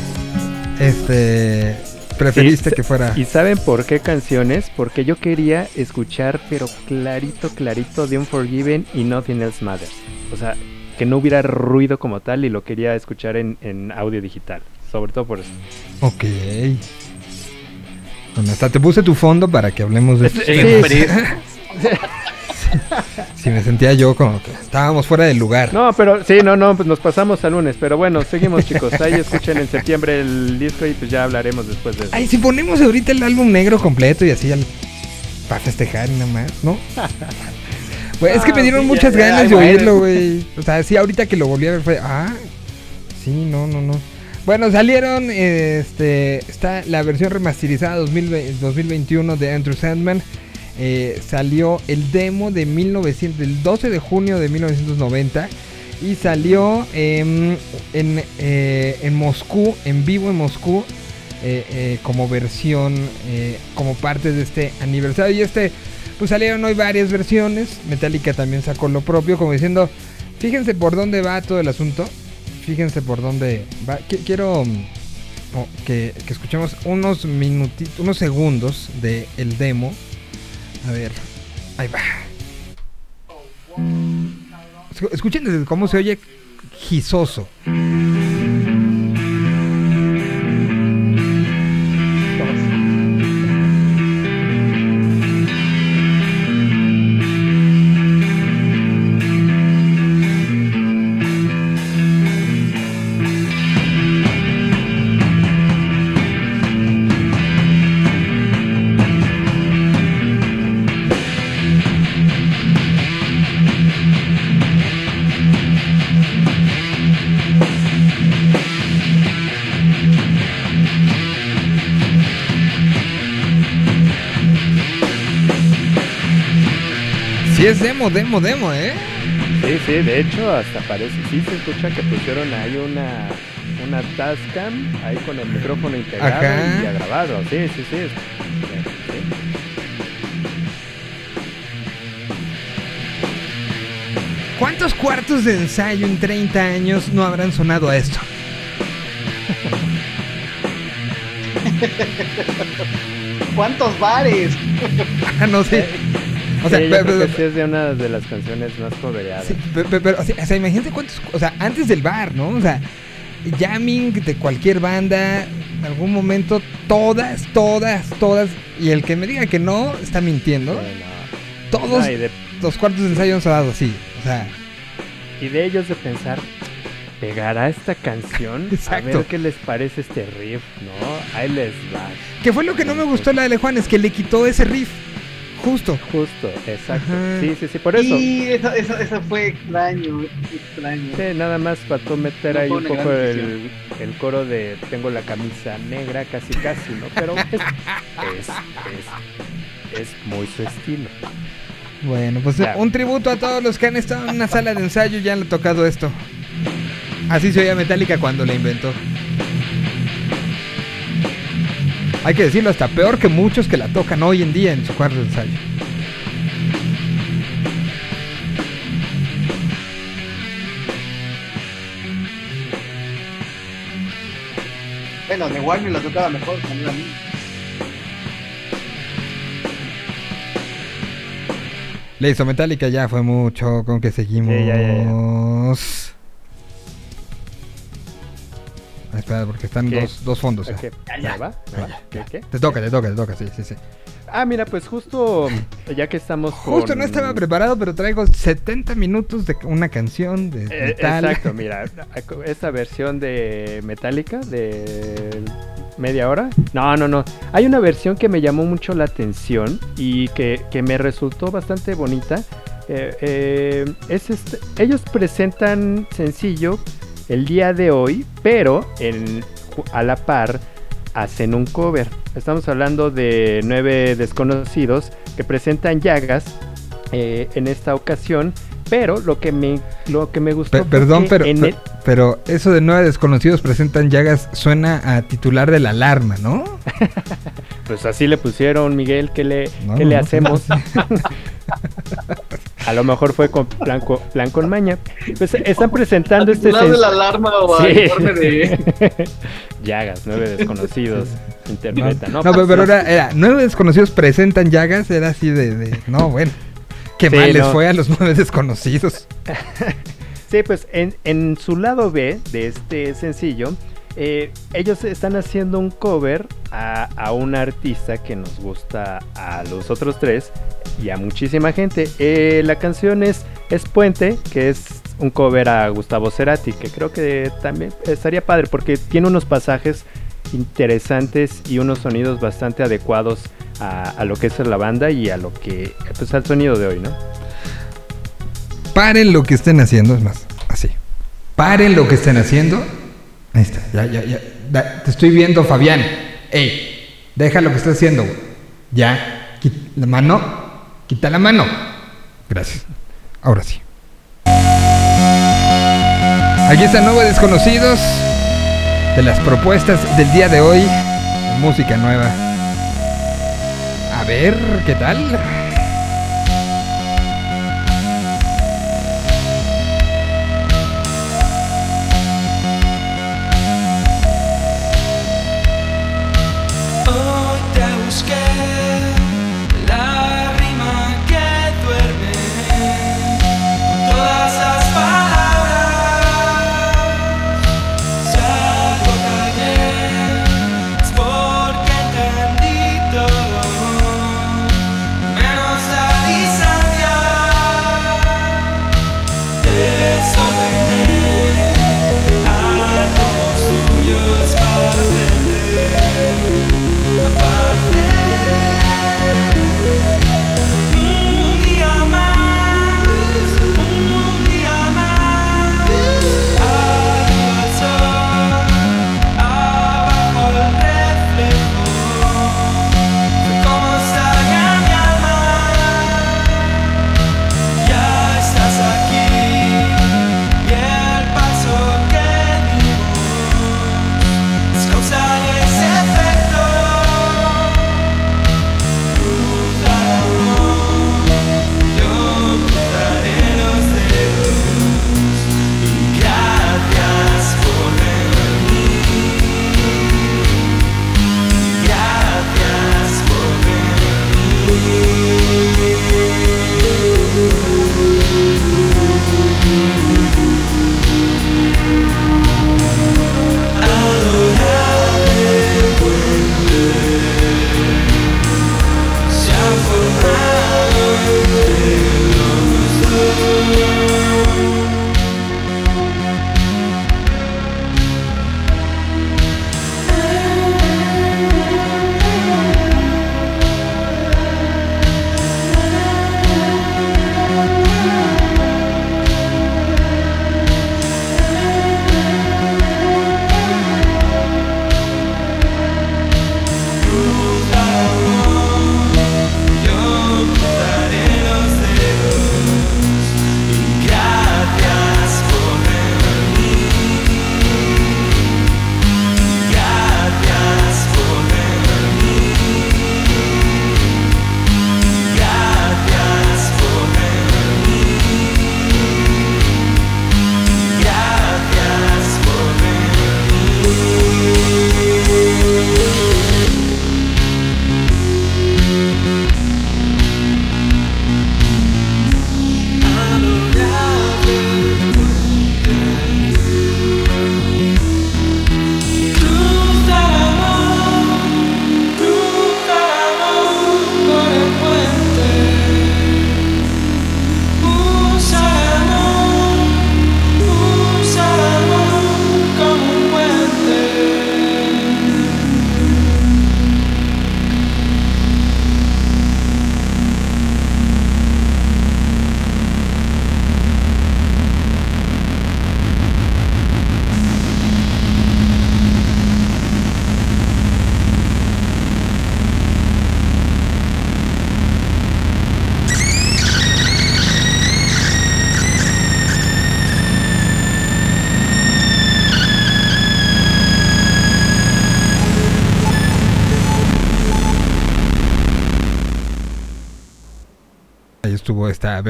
este, preferiste que fuera. ¿Y saben por qué canciones? Porque yo quería escuchar, pero clarito, clarito, de Unforgiven y Nothing Else Matters. O sea, que no hubiera ruido como tal y lo quería escuchar en, en audio digital. Sobre todo por eso. Ok. Bueno, hasta te puse tu fondo para que hablemos de Sí, este. Sí, me sentía yo como que estábamos fuera del lugar. No, pero sí, no, no, pues nos pasamos al lunes. Pero bueno, seguimos, chicos. Ahí escuchen en septiembre el disco y pues ya hablaremos después de eso. Ay, si ponemos ahorita el álbum negro completo y así al, para festejar y nada más, ¿no? Es que Ah, me dieron sí, muchas ya, ganas de oírlo, güey. O sea, sí, ahorita que lo volví a ver fue, ah, sí, no, no, no. Bueno, salieron, eh, este, está la versión remasterizada 2020 2021 de Andrew Sandman. Eh, salió el demo de 1900, del 12 de junio de 1990 y salió em, en, eh, en Moscú, en vivo en Moscú, eh, eh, como versión, eh, como parte de este aniversario. Y este, pues salieron hoy varias versiones. Metallica también sacó lo propio, como diciendo, fíjense por dónde va todo el asunto. Fíjense por dónde va. Qui- Quiero mm, que, escuchemos unos minutitos, unos segundos de el demo. A ver, ahí va. Escu- Escuchen cómo se oye gizoso. Es demo, demo, demo, ¿eh? Sí, sí, de hecho hasta parece, sí se escucha que pusieron ahí una, una Tascam ahí con el micrófono integrado y a grabarlo. Sí, sí, sí. ¿Cuántos cuartos de ensayo en 30 años no habrán sonado a esto? ¿Cuántos bares? Ah, no sé. O sea, Sí, yo pero- creo que pero- sí es de una de las canciones más cobereadas. Sí, pero, o, sea, o sea, imagínate cuántos. O sea, antes del bar, ¿no? O sea, jamming de cualquier banda, en algún momento, todas, todas, todas. Y el que me diga que no, está mintiendo. Bueno, Todos no, y, de, los cuartos de ensayo han sonado así. O sea, y de ellos de pensar, ¿pegará esta canción? Exacto. A ver qué les parece este riff, ¿no? Ahí les va. que fue lo que no me gustó la de Juan, es que le quitó ese riff. Justo. Justo, exacto. Ajá. Sí, sí, sí, por eso. Y eso, eso, eso fue extraño, extraño. Sí, nada más faltó meter No ahí un poco el, el coro de tengo la camisa negra casi casi, ¿no? Pero es, es, es, es muy su estilo. Bueno, pues un tributo a todos los que han estado en una sala de ensayo y ya han tocado esto. Así se oía Metallica cuando la inventó. Hay que decirlo, hasta peor que muchos que la tocan hoy en día en su cuarto de ensayo. Bueno, de Warner la tocaba mejor también a mí. Le hizo Metallica, ya fue mucho. ¿Con que seguimos? Sí, ya, ya, espera, porque están ¿Qué? dos, dos fondos. ya. Ok, ¿Ya va? ¿Qué, qué? Te toca, te toca, te toca, sí, sí, sí. Ah, mira, pues justo ya que estamos Justo con- no estaba preparado, pero traigo 70 minutos de una canción de Eh, metal. exacto, mira, esta versión de Metallica de media hora. No, no, no. Hay una versión que me llamó mucho la atención y que, que me resultó bastante bonita. Eh, eh, es este- ellos presentan sencillo el día de hoy, pero en- a la par hacen un cover. Estamos hablando de nueve desconocidos que presentan llagas eh, en esta ocasión. Pero lo que me, lo que me gustó. Perdón, pero, en el- pero eso de nueve desconocidos presentan llagas suena a titular de la alarma, ¿no? Pues así le pusieron, Miguel, ¿qué le, No, qué le no. hacemos? A lo mejor fue con plan, co- plan con maña. Pues están presentando este de la alarma o informe de- Llagas, nueve desconocidos. Interpreta, ¿no? No, pero, pero era, era, nueve desconocidos presentan llagas, era así de, de- no, bueno. Qué Sí, mal les no. fue a los nueve desconocidos. Sí, pues en, en su lado B de este sencillo, eh, ellos están haciendo un cover a, a un artista que nos gusta a los otros tres. y a muchísima gente. Eh, la canción es, es Puente, que es un cover a Gustavo Cerati, que creo que también estaría padre porque tiene unos pasajes interesantes y unos sonidos bastante adecuados a, a lo que es la banda y a lo que pues al sonido de hoy, ¿no? Paren lo que estén haciendo, es más, así. Paren lo que estén haciendo. Ahí está, ya, ya, ya. Te estoy viendo, Fabián. Ey, deja lo que estás haciendo. güey. Ya, qui- la mano, quita la mano. Gracias. Ahora sí. Aquí están nuevos desconocidos de las propuestas del día de hoy. Música nueva. A ver, ¿qué tal?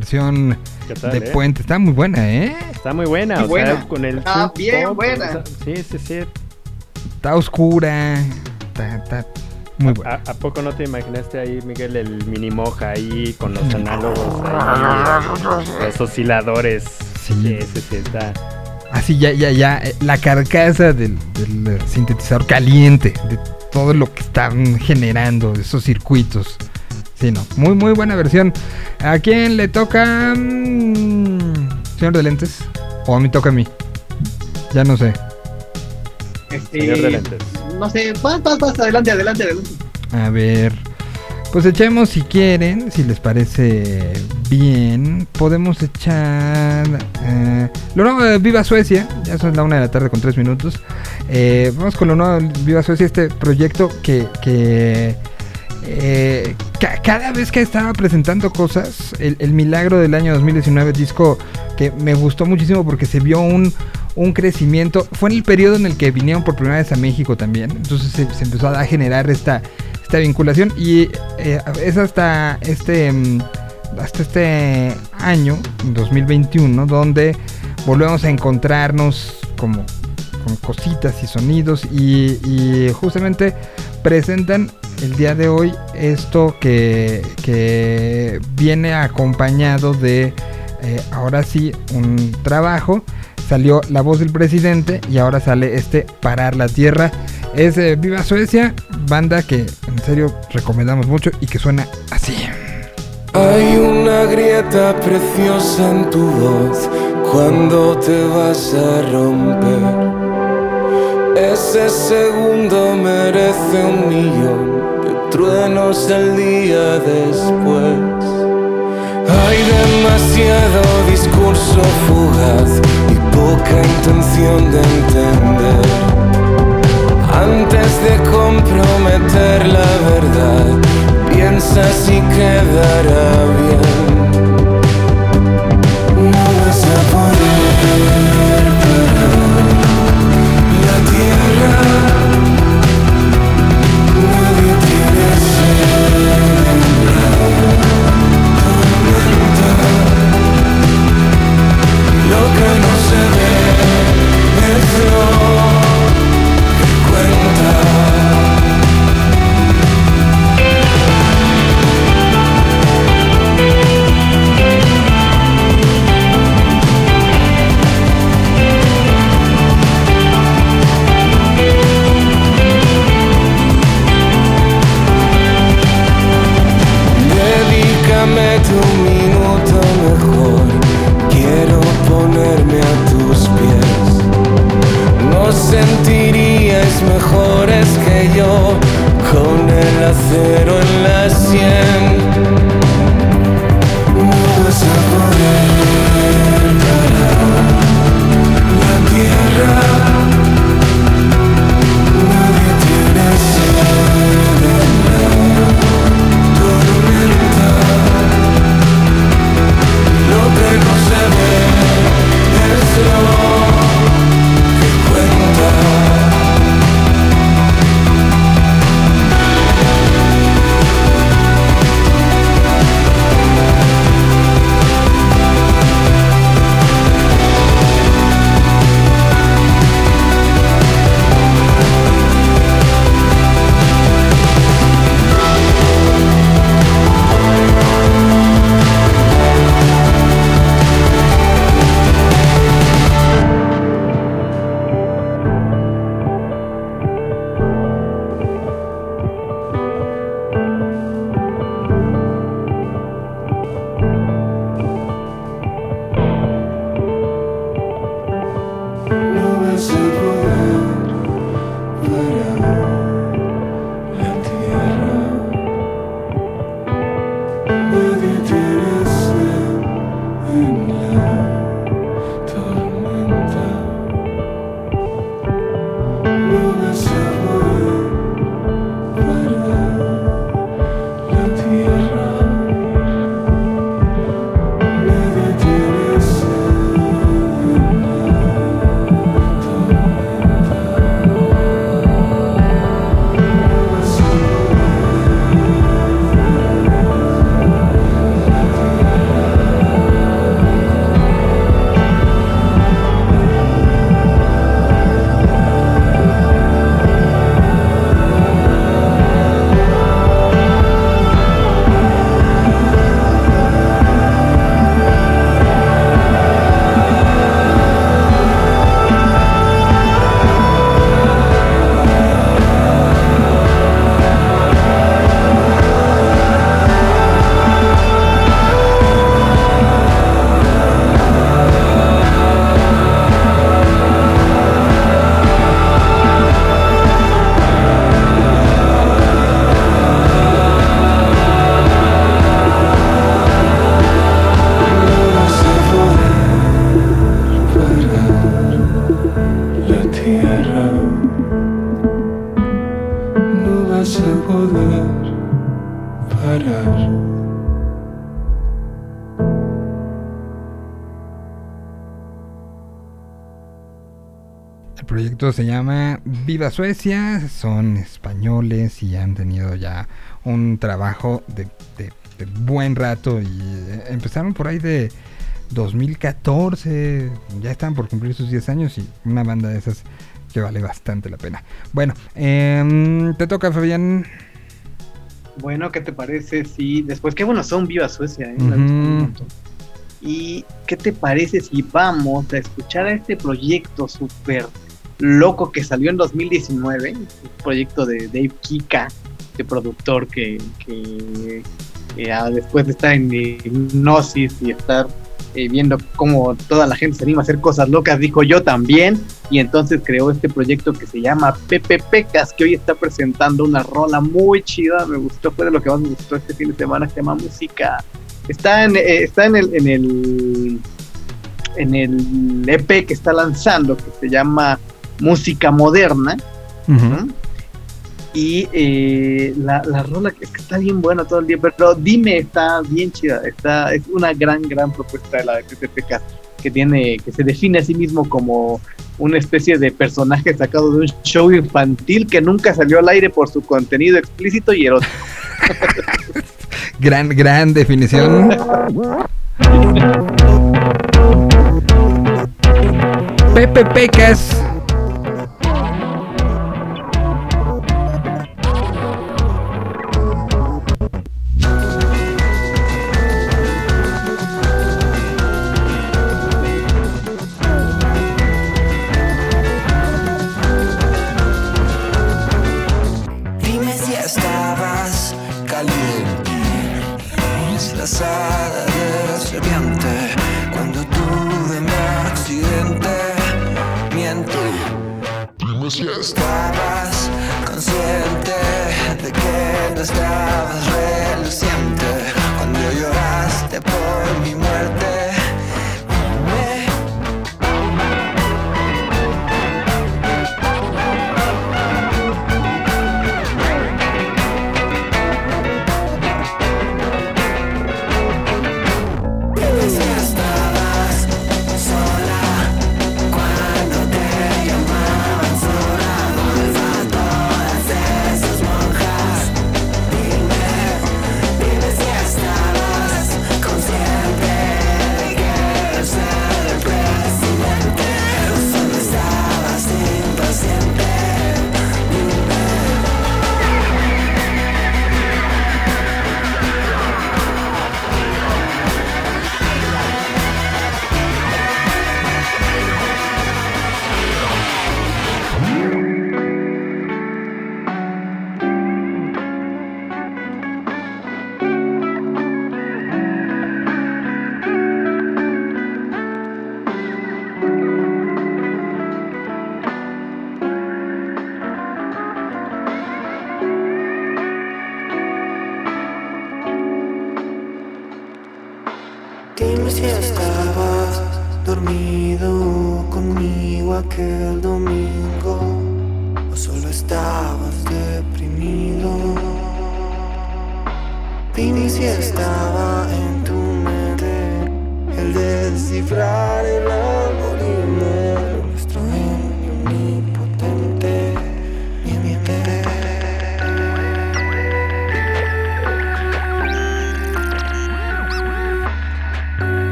Versión ¿Qué tal, de eh? Puente. Está muy buena, ¿eh? Está muy buena, Muy o buena. sea, con el Está bien pop, buena. sí, sí, sí. Está oscura. Está, está muy buena. ¿A, a poco no te imaginaste ahí, Miguel, el mini moja ahí con los análogos ahí, los osciladores? Sí. Sí, sí, sí, está. Así ya, ya, ya. eh, La carcasa del, del, sintetizador caliente. De todo lo que están generando, esos circuitos. Sí, no. Muy, muy buena versión. ¿A quién le toca? señor de lentes. ¿O a mí toca a mí? Ya no sé. Este, Señor de lentes. No sé, vas, vas, vas, adelante, adelante, adelante. A ver. Pues echemos si quieren, si les parece bien. Podemos echar. eh, lo nuevo de Viva Suecia. Ya son la una de la tarde con tres minutos. Eh, vamos con lo nuevo de Viva Suecia, este proyecto que. que eh, cada vez que estaba presentando cosas, el, el milagro del año 2019, disco que me gustó muchísimo porque se vio un, un crecimiento. Fue en el periodo en el que vinieron por primera vez a México también. Entonces se, empezó a generar esta, esta vinculación y eh, es hasta este mm, hasta este año 2021 donde volvemos a encontrarnos como con cositas y sonidos y justamente presentan el día de hoy esto que, que viene acompañado de eh, ahora sí un trabajo. Salió la voz del presidente y ahora sale este parar la tierra. Es eh, Viva Suecia banda que en serio recomendamos mucho y que suena así. Hay una grieta preciosa en tu voz cuando te vas a romper. Ese segundo merece un millón de truenos el día después. Hay demasiado discurso fugaz y poca intención de entender. Antes de comprometer la verdad, piensa si quedará bien. No vas a poder proyecto se llama Viva Suecia, son españoles y han tenido ya un trabajo de, de- de buen rato y eh, empezaron por ahí de 2014, ya están por cumplir sus 10 años y una banda de esas que vale bastante la pena. Bueno, em, te toca Fabián. Bueno, ¿qué te parece si después, qué bueno son Viva Suecia, ¿eh? ¿Y qué te parece si vamos a escuchar a este proyecto súper loco que salió en 2019? Un proyecto de Dave Kika, este productor que, que, ah, después de estar en hipnosis y estar eh, viendo cómo toda la gente se anima a hacer cosas locas, dijo yo también, y entonces creó este proyecto que se llama Pepe Pecas, que hoy está presentando una rola muy chida, me gustó, fue de lo que más me gustó este fin de semana, se llama Música. Está en, eh, está en el, en el en el EP que está lanzando, que se llama Música Moderna, y eh, la, la rola que, que está bien buena todo el día, pero dime, está bien chida, está, es una gran, gran propuesta de la de PPK, que tiene, que se define a sí mismo como una especie de personaje sacado de un show infantil que nunca salió al aire por su contenido explícito y erótico. Gran, gran definición. Pepe Pecas. Estabas consciente de que no estabas reluciente, cuando lloraste por mi muerte.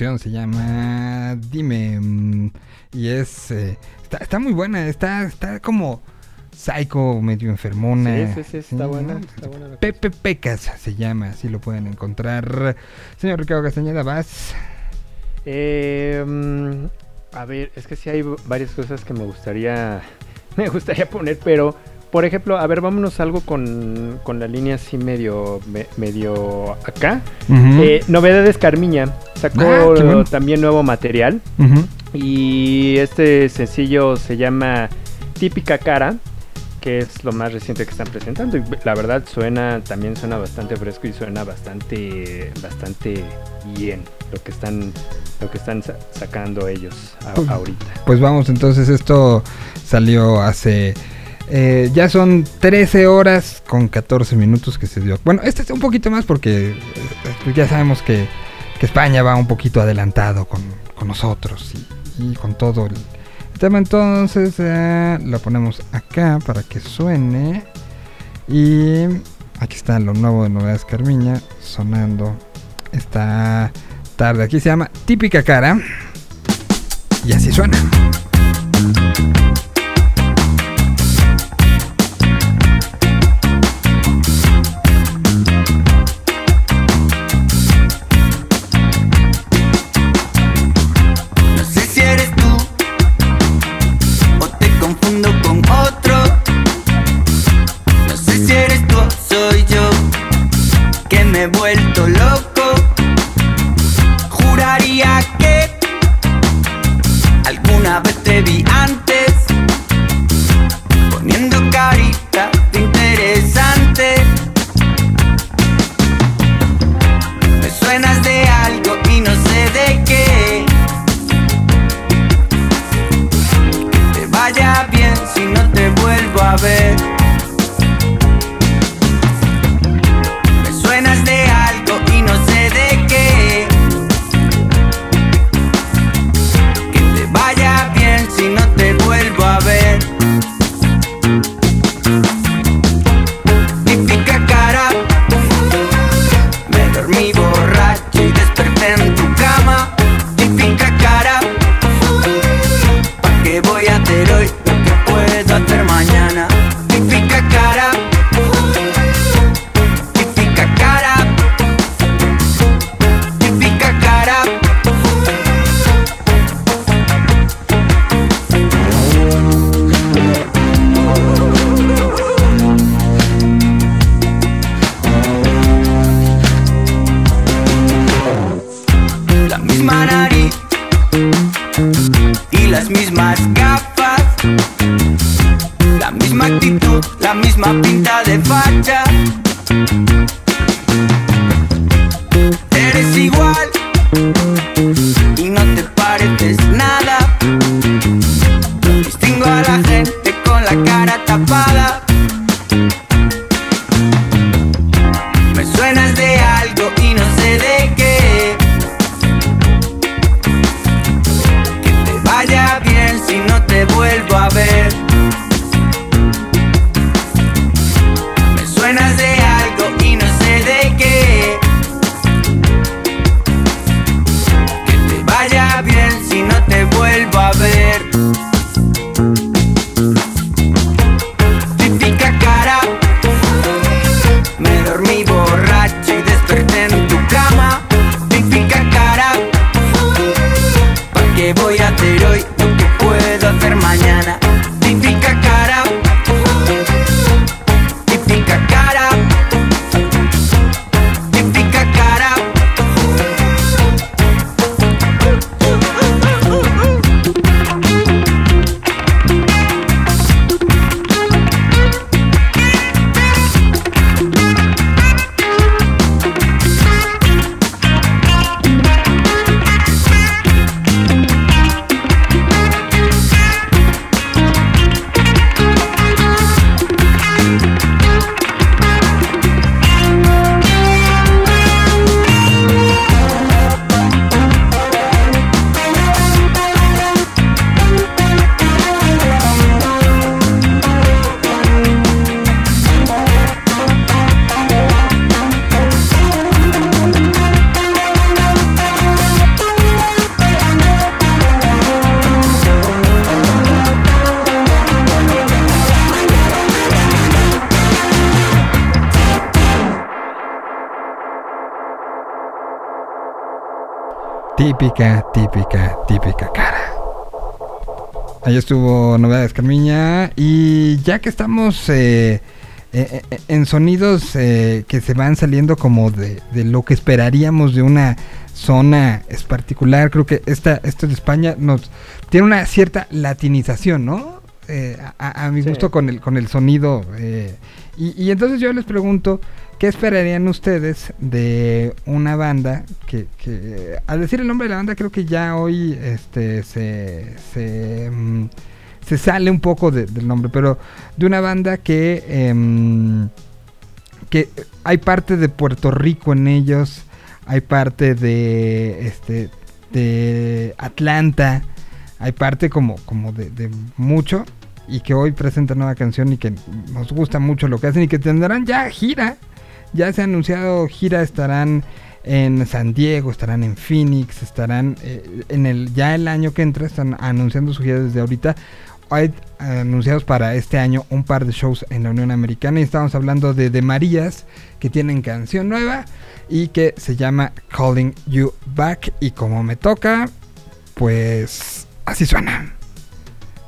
Canción se llama Dime mm, y es eh, está, está muy buena, está está como psycho, medio enfermona. Sí, sí, sí, está buena, Pepe Pecas se llama, así lo pueden encontrar. Señor Ricardo Castañeda, vas. Eh, mm, a ver, es que sí hay varias cosas que me gustaría me gustaría poner, pero por ejemplo, a ver, vámonos algo con, con la línea así medio, me- medio acá. Eh, Novedades Carmiña sacó Ah, bueno. también nuevo material. Y este sencillo se llama Típica Cara, que es lo más reciente que están presentando. Y la verdad suena, también suena bastante fresco y suena bastante, bastante bien lo que están, lo que están sa- sacando ellos a- Pues- ahorita. Pues vamos, entonces esto salió hace... eh, ya son 13 horas con 14 minutos que se dio. Bueno, este es un poquito más porque eh, pues ya sabemos que, España va un poquito adelantado con, con nosotros y, y con todo el tema. Entonces eh, lo ponemos acá para que suene. Y aquí está lo nuevo de Novedades Carmiña sonando esta tarde. Aquí se llama Típica Cara. Y así suena. Carita de interesante. Típica, típica, típica cara. Ahí estuvo Novedades Carmiña. Y ya que estamos eh, eh, eh, en sonidos eh, que se van saliendo como de, de lo que esperaríamos de una zona es particular, creo que esta, esto de España nos tiene una cierta latinización, ¿no? Eh, a, a mi Sí. gusto con el, con el sonido. eh, y, y entonces yo les pregunto, ¿qué esperarían ustedes de una banda que, que, al decir el nombre de la banda, creo que ya hoy este, se, se, mm, se sale un poco de- del nombre, pero de una banda que, em, que hay parte de Puerto Rico en ellos, hay parte de, este, de Atlanta, hay parte como, como de, de mucho y que hoy presenta nueva canción y que nos gusta mucho lo que hacen y que tendrán ya gira. Ya se ha anunciado gira, estarán en San Diego, estarán en Phoenix, estarán eh, en el ya el año que entra, están anunciando su gira desde ahorita. Hay anunciados para este año un par de shows en la Unión Americana y estamos hablando de De Marías que tienen canción nueva y que se llama Calling You Back y como me toca, pues así suena.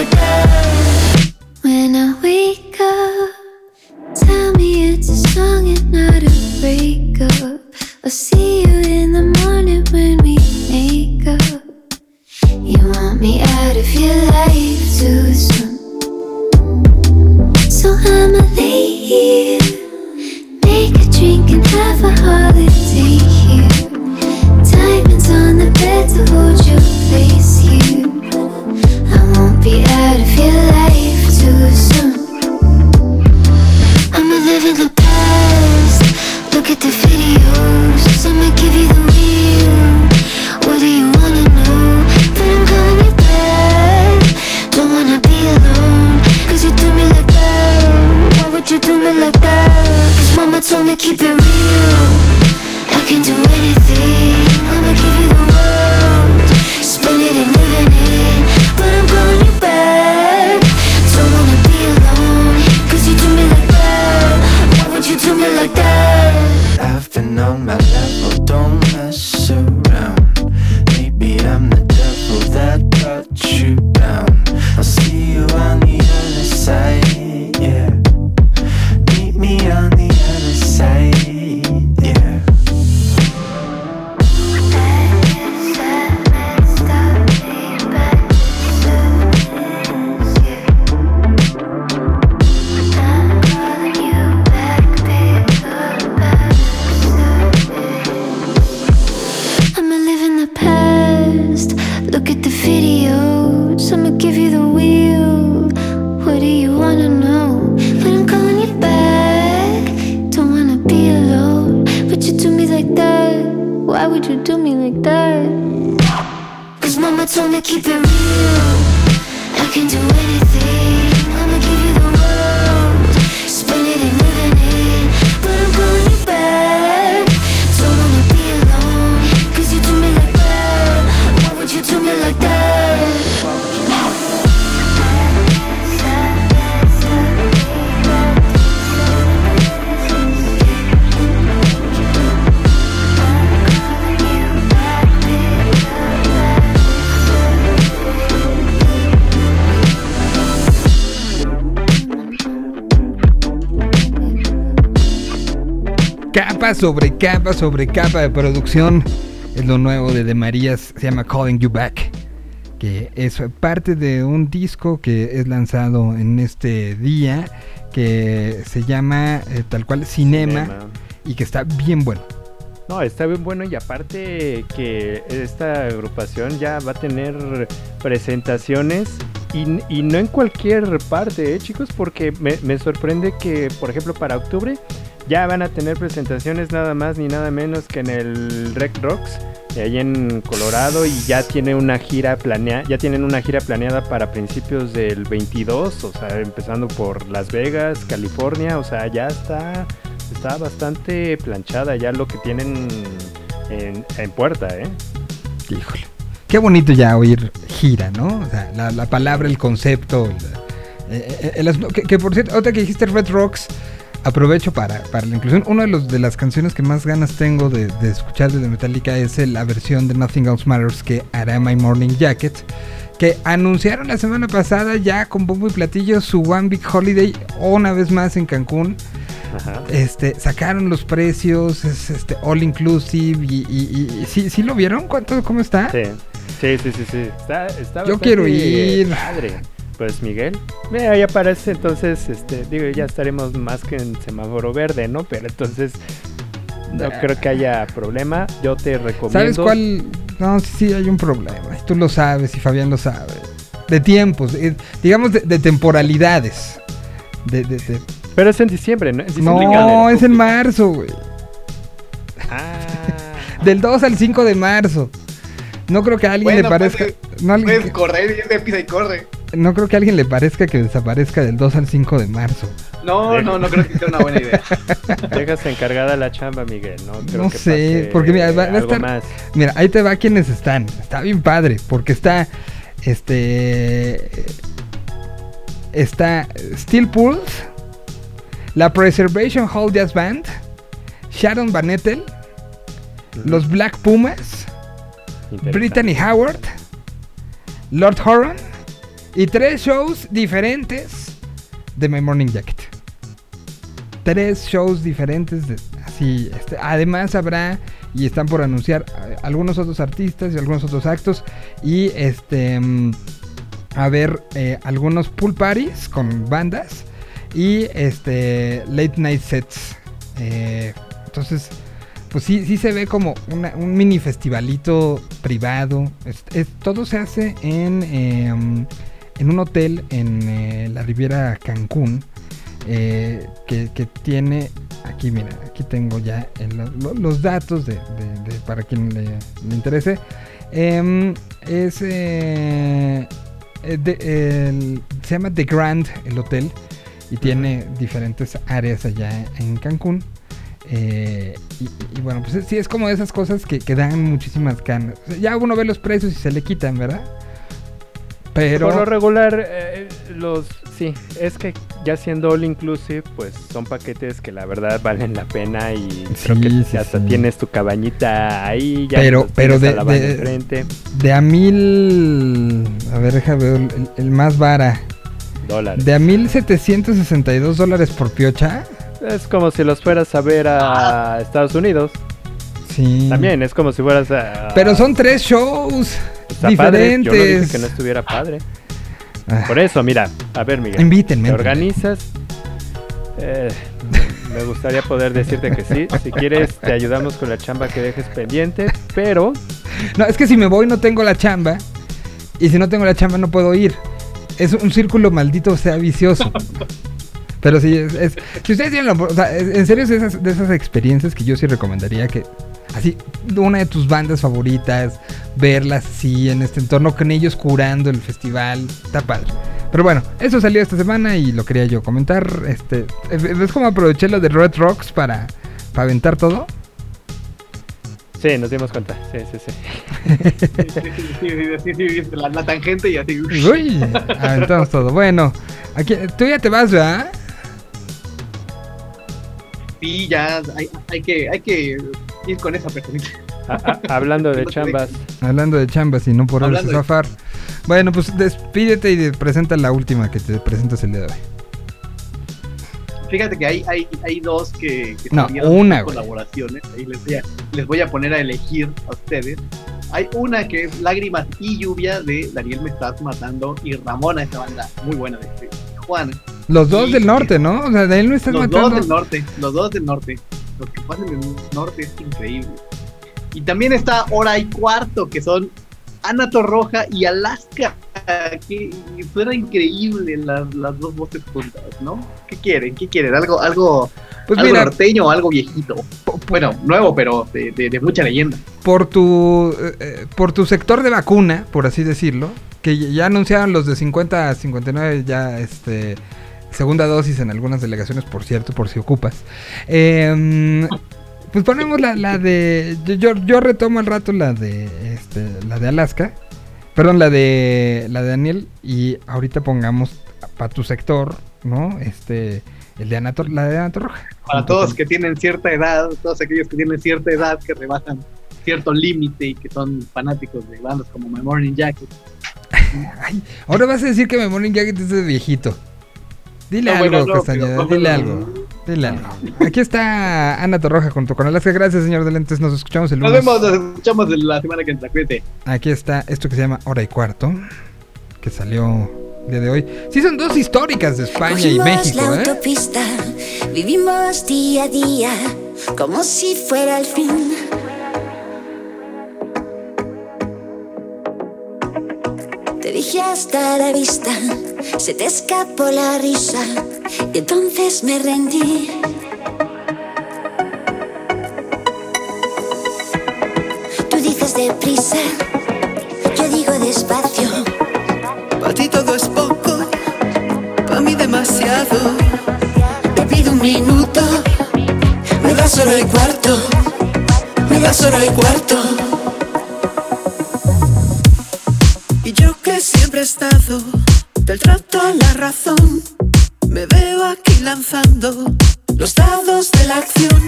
When I wake up, tell me it's a song and not a breakup. I'll see you in the morning when we make up. You want me out of your life too soon. So I'ma leave. Make a drink and have a holiday here. Diamonds on the bed to hold you, place you. Be out of your life too soon. I'ma live in the past. Look at the videos. I'ma give you the real. What do you wanna know? But I'm calling you back. Don't wanna be alone. Cause you do me like that. Why would you do me like that? Cause mama told me keep it real. I can do anything. I'ma give you the world. Spin it and live in it. Do me like that? I've been on my level, don't mess around. Told me keep it real. I can do anything. Capa sobre capa sobre capa de producción. Es lo nuevo de De Marías. Se llama Calling You Back. Que es parte de un disco que es lanzado en este día. Que se llama eh, tal cual Cinema. Cinema. Y que está bien bueno. No, está bien bueno y aparte que esta agrupación ya va a tener presentaciones y, y no en cualquier parte, ¿eh, chicos, porque me, me sorprende que, por ejemplo, para octubre ya van a tener presentaciones nada más ni nada menos que en el Rec Rocks, ahí en Colorado, y ya tiene una gira planeada, ya tienen una gira planeada para principios del 22, o sea, empezando por Las Vegas, California, o sea, ya está, está bastante planchada ya lo que tienen en, puerta, ¿eh? Híjole. Qué bonito ya oír gira, ¿no? O sea, la, la palabra, el concepto. eh, eh, asunto- que, que por cierto, otra que dijiste Red Rocks, aprovecho para, para la inclusión. Una de, los, de las canciones que más ganas tengo de, de escuchar de Metallica es la versión de Nothing Else Matters que hará My Morning Jacket. Que anunciaron la semana pasada ya con bombo y platillo su One Big Holiday una vez más en Cancún. Ajá. Este, sacaron los precios, es este all inclusive y, y, y- ¿sí, ¿sí lo vieron? ¿Cuánto, cómo está? Sí, sí, sí, sí. sí. Está, está Yo quiero ir. Padre. Pues Miguel, mira, ya aparece, entonces, este, digo, ya estaremos más que en semáforo verde, ¿no? Pero entonces, no Ah. creo que haya problema. Yo te recomiendo. ¿Sabes cuál? No, sí, sí, hay un problema. y Tú lo sabes y Fabián lo sabe. De tiempos, eh, digamos de, de temporalidades. De, de- de- Pero es en diciembre, ¿no? Es diciembre, No, es en marzo, güey. Ah. Del 2 al 5 de marzo. No creo que a alguien le Bueno, parezca. puede- No, alguien Puedes correr y de pisa y corre. No creo que a alguien le parezca que desaparezca del 2 al 5 de marzo. No, no, no creo que sea una buena idea. Dejas encargada la chamba, Miguel, ¿no? Creo No que sé, pase porque mira, va, va a estar. más. Mira, ahí te va quienes están. Está bien padre, porque está. Este. Está Steel Pulse, la Preservation Hall Jazz Band, Sharon Van Etten, los Black Pumas. Brittany Howard, Lord Horan y tres shows diferentes de My Morning Jacket. Tres shows diferentes de así. Este, además habrá y están por anunciar eh, algunos otros artistas y algunos otros actos y este mm, a ver eh, algunos pool parties con bandas y este late night sets. Eh, entonces pues sí, sí se ve como un mini festivalito privado. Es- todo se hace en, eh, en un hotel en eh, la Riviera Cancún. eh, que, que tiene, aquí mira, aquí tengo ya el- lo- los datos de, de- de- para quien le, le interese. Em, es, eh, eh, de- el- se llama The Grand el hotel y tiene diferentes áreas allá en Cancún. Eh, y, y bueno, pues sí, es como de esas cosas que, que dan muchísimas ganas. O sea, ya uno ve los precios y se le quitan, ¿verdad? Pero... Por lo regular, eh, los sí, es que ya siendo all inclusive, pues son paquetes que la verdad valen la pena y creo que Sí, sí, hasta sí. tienes tu cabañita ahí, ya pero, pero a de, banda de, enfrente, de a mil... A ver, déjame ver el, el más vara. dólares. De a mil 762 dólares por piocha. Es como si los fueras a ver a Estados Unidos. Sí. También es como si fueras a Pero son tres shows Está padre, diferentes. Yo no dije que no estuviera padre. Ah. Por eso, mira, a ver, Miguel. Invítenme, Te organizas. Eh, me gustaría poder decirte que sí. Si quieres, te ayudamos con la chamba que dejes pendiente. Pero No, es que si me voy no tengo la chamba. Y si no tengo la chamba no puedo ir. Es un círculo maldito, o sea, vicioso. Pero sí, es, es- si ustedes tienen la o sea, en serio es de esas, de esas experiencias que yo sí recomendaría que, así, una de tus bandas favoritas, verlas así en este entorno con ellos curando el festival, está padre. Pero bueno, eso salió esta semana y lo quería yo comentar. Este, ¿Ves cómo aproveché lo de Red Rocks para, para aventar todo? sí, nos dimos cuenta. Sí, sí, sí. Sí, sí, sí, sí, sí, sí, la, la tangente y así. Uy, aventamos todo. Bueno, aquí, tú ya te vas, ¿verdad? Sí, ya hay, hay que, hay que ir con esa personita. A- a- hablando de chambas, Hablando de chambas y no por de- zafar. Bueno, pues despídete y presenta la última que te presentas el día de hoy. Fíjate que hay, hay, hay dos que, que No, una, colaboraciones. Ahí les voy, a, les voy a poner a elegir a ustedes. Hay una que es Lágrimas y Lluvia de Daniel Me Estás Matando y Ramona, esa banda muy buena de de Tijuana. Los dos del norte, ¿no? O sea, de él no estás Los matando. dos del norte, los dos del norte. Lo que pasa en el norte es increíble. Y también está Hora y Cuarto, que son Ana Torroja y Alaska. Que suena increíble las, las dos voces juntas, ¿no? ¿Qué quieren? ¿Qué quieren? ¿Algo, algo, Pues algo mira- norteño o algo viejito. Bueno, nuevo, pero de, de- de mucha leyenda. por tu eh, eh, por tu sector de vacuna, por así decirlo, que ya anunciaron los de 50 a 59 ya este segunda dosis en algunas delegaciones, por cierto, por si ocupas. Em, pues ponemos la, la de yo, yo, yo retomo al rato la de este la de Alaska. Perdón, la de la de Daniel y ahorita pongamos para tu sector, ¿no? Este el de Anator, la de Anator Roja. Para todos que tienen cierta edad, todos aquellos que tienen cierta edad, que rebasan cierto límite y que son fanáticos de bandas como My Morning Jacket. Ahora vas a decir que My Morning Jacket es de viejito. Dile No, algo, bueno, no, Castañeda, pero- dile algo. Dile algo. Aquí está Ana Torroja junto con Alaska. Gracias, señor de lentes. Nos escuchamos el Nos lunes. vemos, nos escuchamos la semana que entra. Cuídate. Aquí está esto que se llama Hora y Cuarto, que salió el día de hoy. Sí, son dos históricas de España y Cogimos México, la ¿eh? autopista, vivimos día a día, como si fuera el fin. Te dije hasta la vista, se te escapó la risa, y entonces me rendí. Tú dices deprisa, yo digo despacio. Para ti todo es poco, para mí demasiado. Te pido un minuto, me das hora y cuarto, me das hora y cuarto. Siempre he estado del trato a la razón, me veo aquí lanzando los dados de la acción.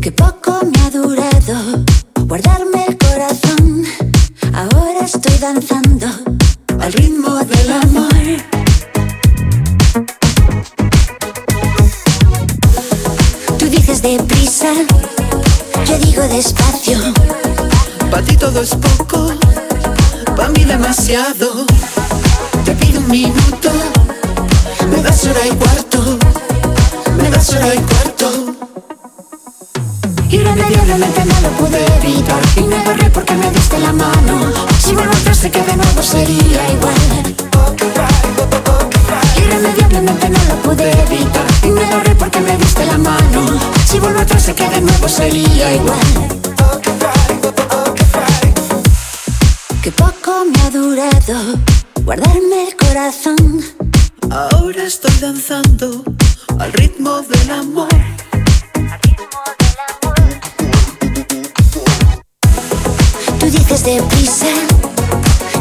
Que poco me ha durado guardarme el corazón. Ahora estoy danzando despacio. Para ti todo es poco, para mí demasiado. Te pido un minuto, me das hora y cuarto, me das hora y cuarto. Irremediablemente no lo pude evitar y me agarré porque me diste la mano. Si atrás sé que de nuevo sería igual. Irremediablemente no lo pude evitar me agarré porque me diste la mano. Si vuelvo atrás sé que de nuevo sería igual. Que poco me ha durado guardarme el corazón. Ahora estoy danzando al ritmo del amor. Tú dices deprisa,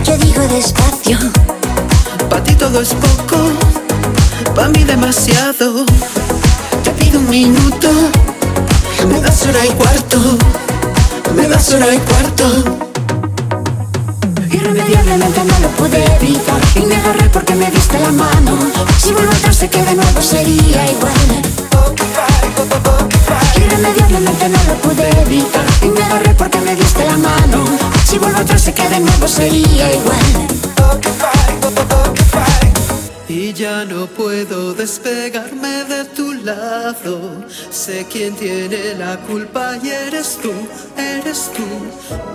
yo digo despacio. Todo es poco, para mí demasiado. Te pido un minuto, me das hora y cuarto, me das hora y cuarto. Irremediablemente no lo pude evitar y me agarré porque me diste la mano. Si vuelvo atrás sé que de nuevo sería igual. Irremediablemente no lo pude evitar y me agarré porque me diste la mano. Si vuelvo atrás sé que de nuevo sería igual. Y ya no puedo despegarme de tu lado. Sé quién tiene la culpa y eres tú, eres tú.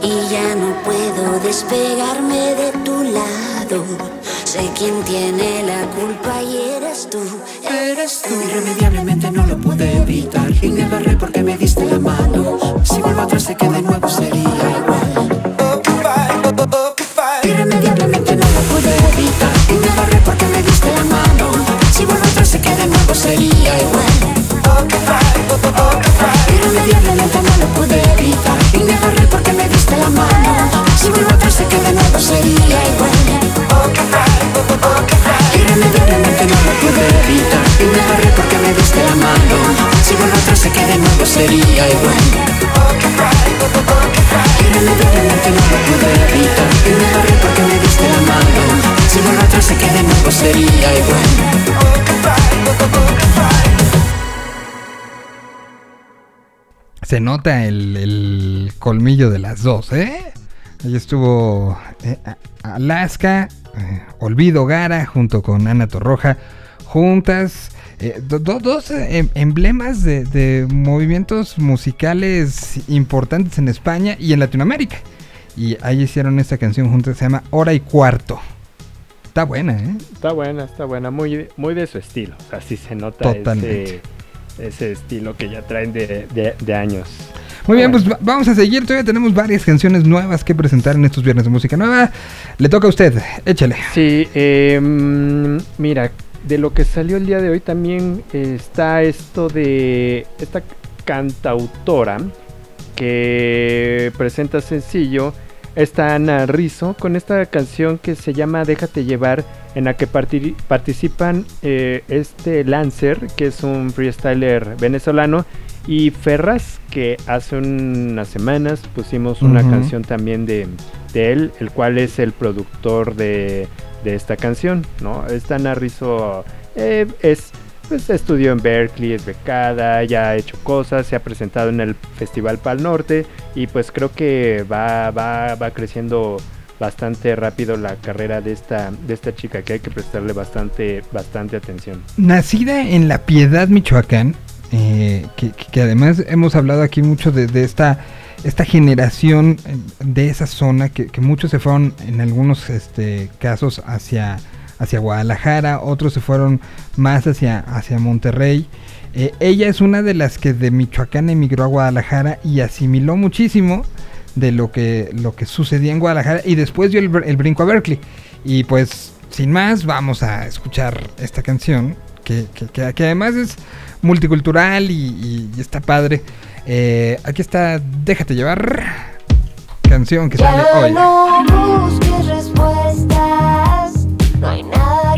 Y ya no puedo despegarme de tu lado. Sé quién tiene la culpa y eres tú, eres tú. Irremediablemente no lo pude evitar y me agarré porque me diste la mano. Si vuelvo atrás sé que de nuevo sería igual. Irremediablemente no lo pude evitar sería igual. Irremediablemente no lo pude evitar y me agarré porque me diste la mano. Si vuelvo atrás sé que de nuevo sería igual. Irremediablemente no lo pude evitar y me agarré porque me diste la mano. Si vuelvo atrás sé que de nuevo sería igual. Irremediablemente no lo pude evitar y me agarré porque me diste la mano. Se nota el, el colmillo de las dos, ¿eh? Ahí estuvo eh, Alaska, eh, Olvido Gara, junto con Ana Torroja, juntas. eh, do- do- dos em- emblemas de, de movimientos musicales importantes en España y en Latinoamérica. Y ahí hicieron esta canción juntas, se llama Hora y Cuarto. Está buena, ¿eh? Está buena, está buena, muy, muy de su estilo. O sea, sí se nota ese, ese estilo que ya traen de, de- de años. Muy bien, pues va- vamos a seguir. Todavía tenemos varias canciones nuevas que presentar en estos viernes de música nueva. Le toca a usted, échale. Sí, eh, mm, mira, de lo que salió el día de hoy también está esto de esta cantautora que presenta sencillo, está Ana Rizzo con esta canción que se llama Déjate llevar, en la que parti- participan eh, este Lancer, que es un freestyler venezolano, y Ferraz, que hace unas semanas pusimos una canción también de, de él, el cual es el productor de, de esta canción, ¿no? Esta Ana Rizzo eh, es, pues estudió en Berkeley, es becada, ya ha hecho cosas, se ha presentado en el Festival Pal Norte y pues creo que va, va, va creciendo bastante rápido la carrera de esta, de esta chica que hay que prestarle bastante, bastante atención. Nacida en La Piedad, Michoacán, eh, que, además hemos hablado aquí mucho de, de esta, esta generación eh, de esa zona, que, que muchos se fueron en algunos este, casos hacia, hacia Guadalajara, otros se fueron más hacia, hacia Monterrey. Eh, ella es una de las que de Michoacán emigró a Guadalajara y asimiló muchísimo de lo que, lo que sucedía en Guadalajara y después dio el, el brinco a Berkeley. Y pues, sin más, vamos a escuchar esta canción, que, que- que- que además es multicultural y, y- y está padre. Eh, aquí está Déjate llevar, canción que sale hoy. no busques respuestas, no hay nada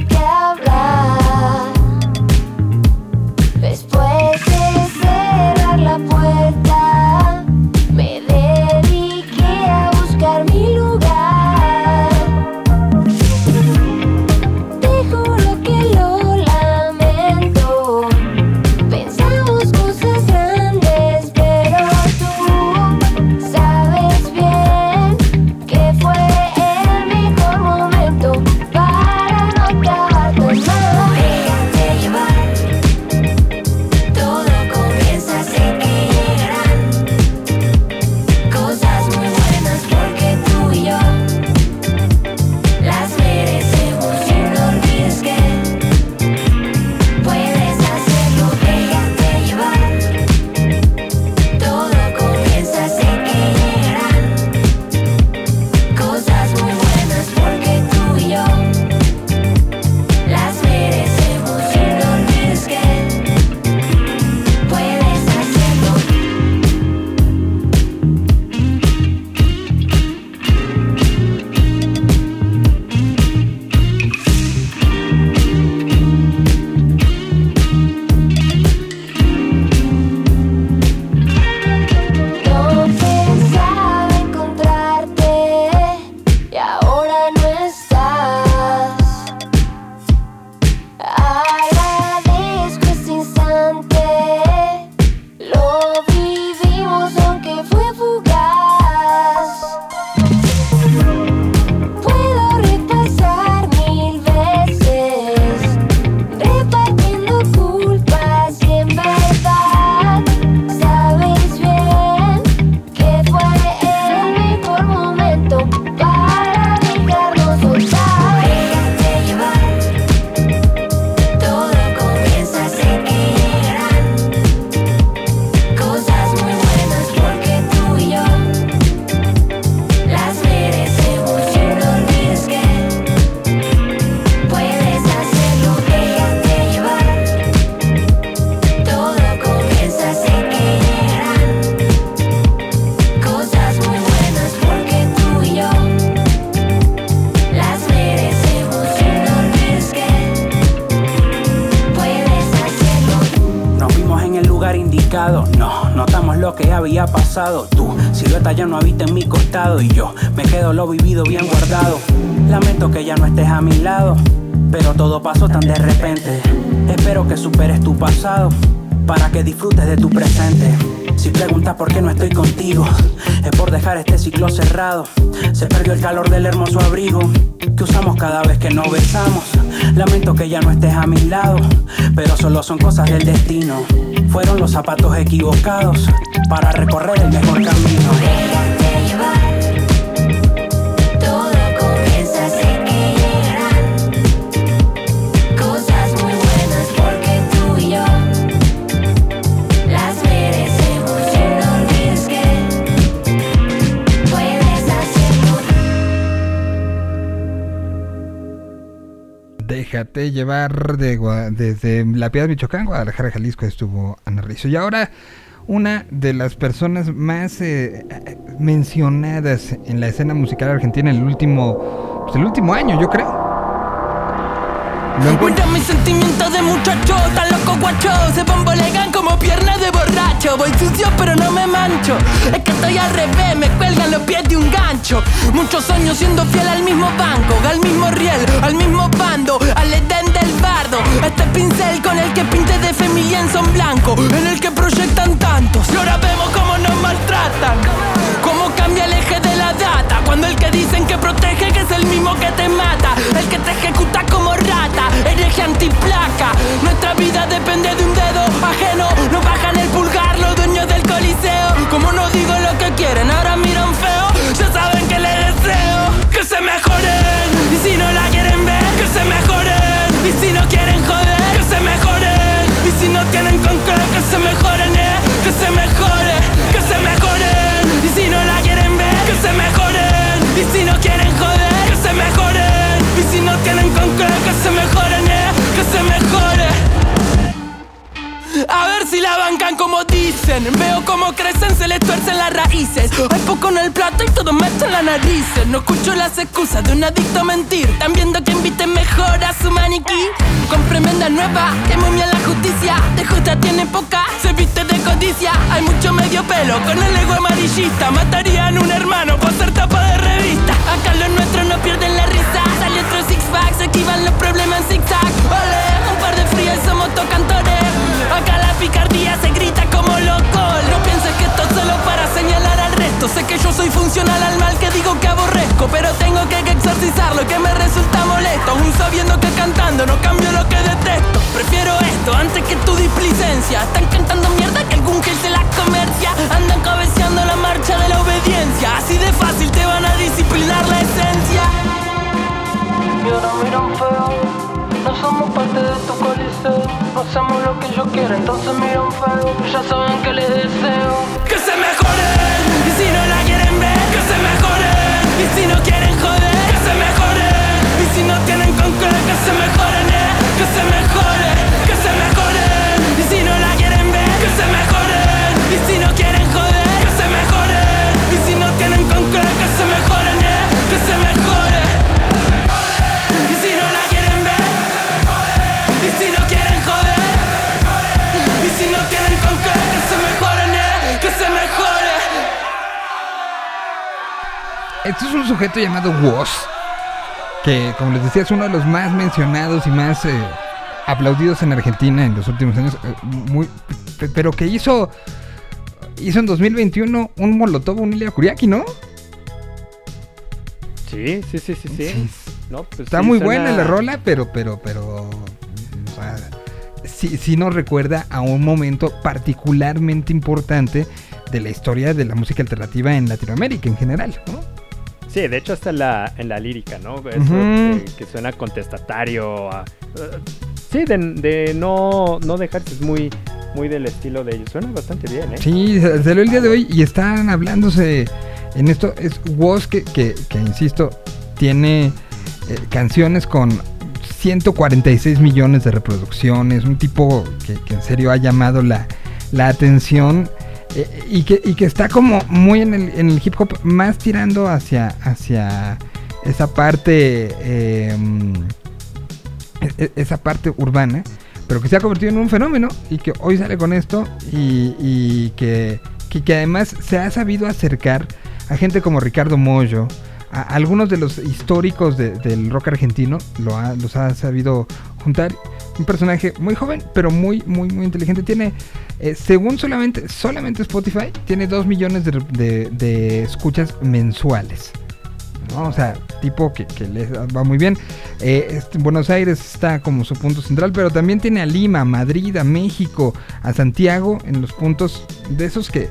Tu silueta ya no habita en mi costado y yo me quedo lo vivido bien guardado. Lamento que ya no estés a mi lado, pero todo pasó tan de repente. Espero que superes tu pasado para que disfrutes de tu presente. Si preguntas por qué no estoy contigo, es por dejar este ciclo cerrado. Se perdió el calor del hermoso abrigo que usamos cada vez que nos besamos. Lamento que ya no estés a mi lado, pero solo son cosas del destino. Fueron los zapatos equivocados para recorrer el mejor camino, déjate llevar. Todo comienza a que llegarán cosas muy buenas, porque tú y yo las merecemos. Y dormir, que puedes hacerlo. Déjate llevar desde La Piedra de Michoacán, Guadalajara, Jalisco, estuvo a nariz. Y ahora una de las personas más eh, mencionadas en la escena musical argentina en el último, pues, el último año, yo creo. Cuida mis sentimientos de muchacho, loco guacho Se bombolegan como piernas de borracho. Voy sucio pero no me mancho. Es que estoy al revés, me cuelgan los pies de un gancho. Muchos años siendo fiel al mismo banco Al mismo riel, al mismo bando Al edén del bardo. Este pincel con el que pinte de fe mi lienzo en blanco En el que proyectan tantos. Y ahora vemos cómo nos maltratan Cómo cambia el eje de la data Cuando el que dicen que protege que es el mismo que te mata. El que te ejecuta como rata Hereje antiplaca. Nuestra vida depende de un dedo ajeno. Nos bajan el pulgar los dueños del coliseo. Como no digo lo que quieren Ahora miran feo. Ya saben que les deseo Que se mejoren. Y si no la quieren ver Que se mejoren. Y si no quieren a ver si la bancan como dicen. Veo cómo crecen, se les tuercen las raíces. Hay poco en el plato y todo meten las narices No escucho las excusas de un adicto a mentir. Están viendo que inviten mejor a su maniquí. Con tremenda nueva, que bien la justicia. De justa tiene poca, se viste de codicia. Hay mucho medio pelo, con el ego amarillista. Matarían un hermano por ser tapa de revista. Acá los nuestros no pierden la risa. Sale otro six pack, se esquivan los problemas en zigzag. Ole, un par de frías somos tocantores Acá la picardía se grita como loco. No pienses que esto es solo para señalar al resto. Sé que yo soy funcional al mal que digo que aborrezco Pero tengo que exorcizarlo que me resulta molesto. Aún sabiendo que cantando no cambio lo que detesto. Prefiero esto antes que tu displicencia. Están cantando mierda que algún gel se la comercia. Andan cabeceando la marcha de la obediencia. Así de fácil te van a disciplinar la esencia. Y ahora miran feo hacemos lo que yo quiero Entonces miran feo Ya saben que les deseo. Que se mejoren Y si no la quieren ver Que se mejoren Y si no quieren joder Que se mejoren Y si no tienen con qué Que se mejoren eh Que se mejore Esto es un sujeto llamado Woz, que como les decía es uno de los más mencionados y más eh, aplaudidos en Argentina en los últimos años, eh, muy, pe- pero que hizo hizo en 2021 un Molotov, un Ilia Kuriaki, ¿no? Sí, sí, sí, sí, sí. No, pues Está sí, muy suena- buena la rola, pero, pero, pero, o sea, sí, sí nos recuerda a un momento particularmente importante de la historia de la música alternativa en Latinoamérica en general, ¿no? Sí, de hecho hasta en la, en la lírica, ¿no? Eso que, que suena contestatario. a- sí, de, de no, no dejarse, es muy, muy del estilo de ellos. Suena bastante bien, ¿eh? Sí, sa- salió el día de hoy y están hablándose en esto. Es Woz que, que, que, insisto, tiene eh, canciones con 146 millones de reproducciones. Un tipo que, que en serio ha llamado la, la atención. Eh, y, que, y que está como muy en el, hip hop, más tirando hacia, hacia esa parte, eh, e- e- esa parte urbana, pero que se ha convertido en un fenómeno y que hoy sale con esto y, y que, que, que además se ha sabido acercar a gente como Ricardo Mollo, algunos de los históricos de- del rock argentino, lo ha- los ha sabido juntar. Un personaje muy joven, pero muy, muy, muy inteligente. Tiene, eh, según solamente, solamente Spotify, tiene 2 millones de, escuchas mensuales. O sea, tipo que, que le va muy bien. Eh, este, Buenos Aires está como su punto central, pero también tiene a Lima, a Madrid, a México, a Santiago en los puntos de esos que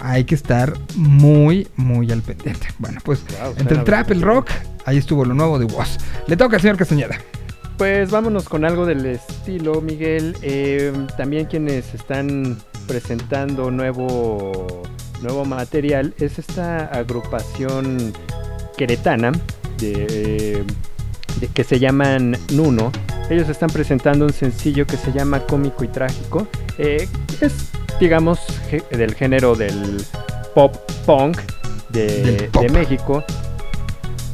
hay que estar muy, muy al pendiente. Bueno, pues Wow, entre el trap, el rock, ahí estuvo lo nuevo de Woz. Le toca al señor Castañeda. Pues vámonos con algo del estilo, Miguel. Eh, también quienes están presentando nuevo, nuevo material es esta agrupación queretana de, eh, de- que se llaman Nuno. Ellos están presentando un sencillo que se llama Cómico y Trágico. Eh, es, digamos, del género del pop punk de, Del pop. de México.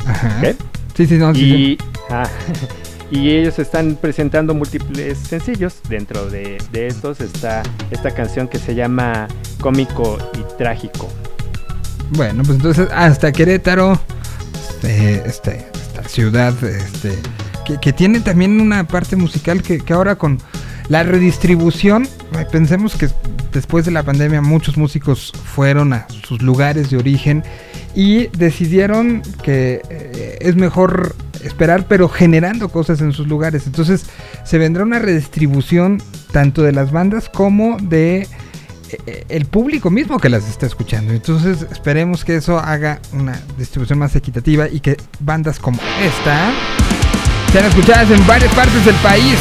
Ajá. ¿Qué? Sí, sí, no, sí, y, sí. ah, y ellos están presentando múltiples sencillos. Dentro de, de estos está esta canción que se llama Cómico y Trágico. Bueno, pues entonces hasta Querétaro, este, este, ciudad, este, que, tiene también una parte musical que, ahora con la redistribución, eh, pensemos que después de la pandemia muchos músicos fueron a sus lugares de origen y decidieron que eh, es mejor esperar pero generando cosas en sus lugares. Entonces se vendrá una redistribución tanto de las bandas como de el público mismo que las está escuchando. Entonces esperemos que eso haga una distribución más equitativa y que bandas como esta sean escuchadas en varias partes del país.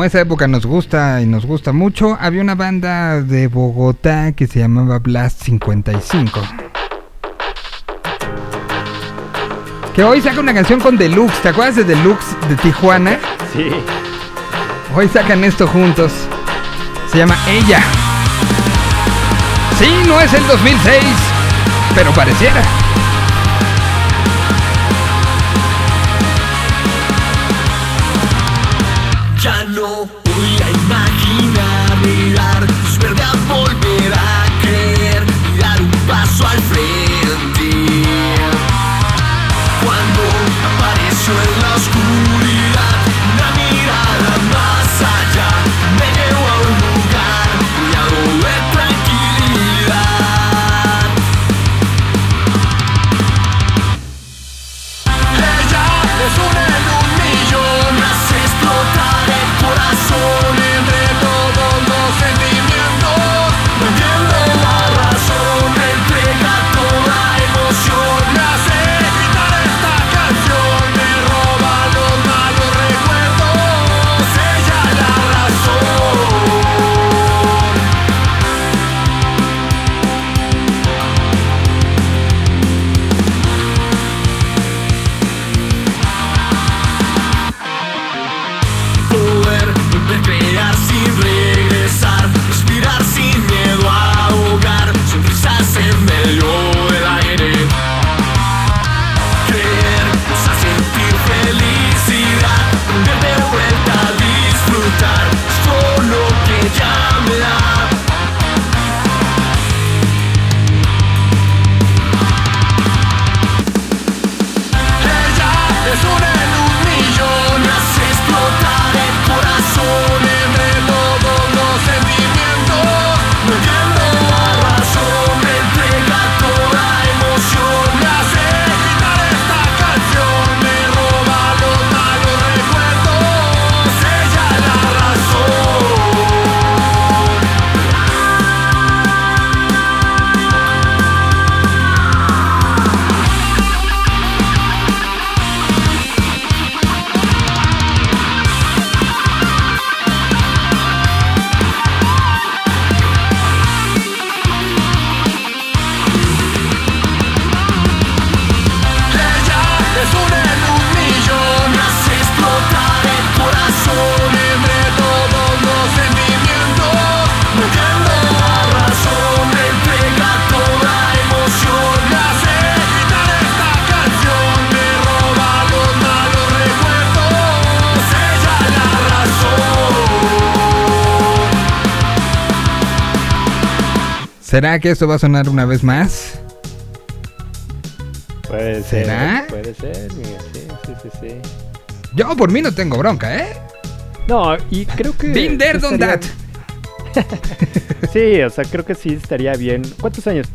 Como esa época nos gusta y nos gusta mucho, había una banda de Bogotá que se llamaba Blast 55. Que hoy saca una canción con Deluxe. ¿Te acuerdas de Deluxe de Tijuana? Sí. Hoy sacan esto juntos. Se llama Ella. Sí, no es el 2006, pero pareciera. ¿Será que esto va a sonar una vez más? Puede ¿Será? ser. Puede ser. Sí, sí, sí, sí. Yo por mí no tengo bronca, ¿eh? No, y creo que. Been there, done estaría- that. sí, o sea, creo que sí estaría bien. ¿Cuántos años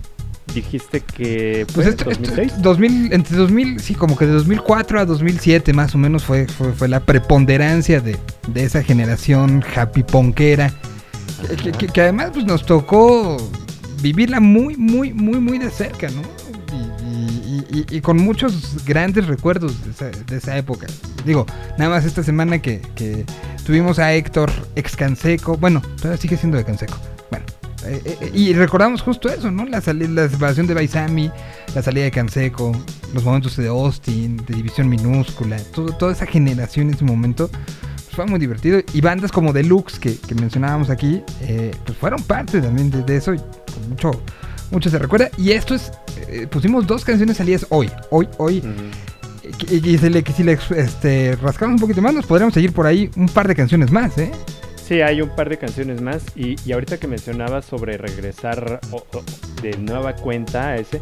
dijiste que Pues fue? esto, esto- ¿2006? 2000, entre 2000, sí, como que de 2004 a 2007 más o menos fue, fue, fue la preponderancia de, de esa generación happy punkera. Que- que además pues, nos tocó vivirla muy, muy, muy, muy de cerca, ¿no? Y, con muchos grandes recuerdos de esa, época. Digo, nada más esta semana que, que tuvimos a Héctor ex Canseco. Bueno, todavía sigue siendo de Canseco. Bueno, eh, eh, y recordamos justo eso, ¿no? La, la separación de Baisami, la salida de Canseco, los momentos de Austin, de División Minúscula, todo, toda esa generación en ese momento. pues, fue muy divertido. Y bandas como Deluxe, que, que mencionábamos aquí, eh, pues fueron parte también de eso. Mucho, mucho se recuerda. Y esto es, eh, pusimos dos canciones salidas hoy, hoy, hoy. Y, y si le, si le, este, rascamos un poquito más, nos podríamos seguir por ahí un par de canciones más, ¿eh? Sí, hay un par de canciones más. Y, y ahorita que mencionabas sobre regresar de nueva cuenta a ese,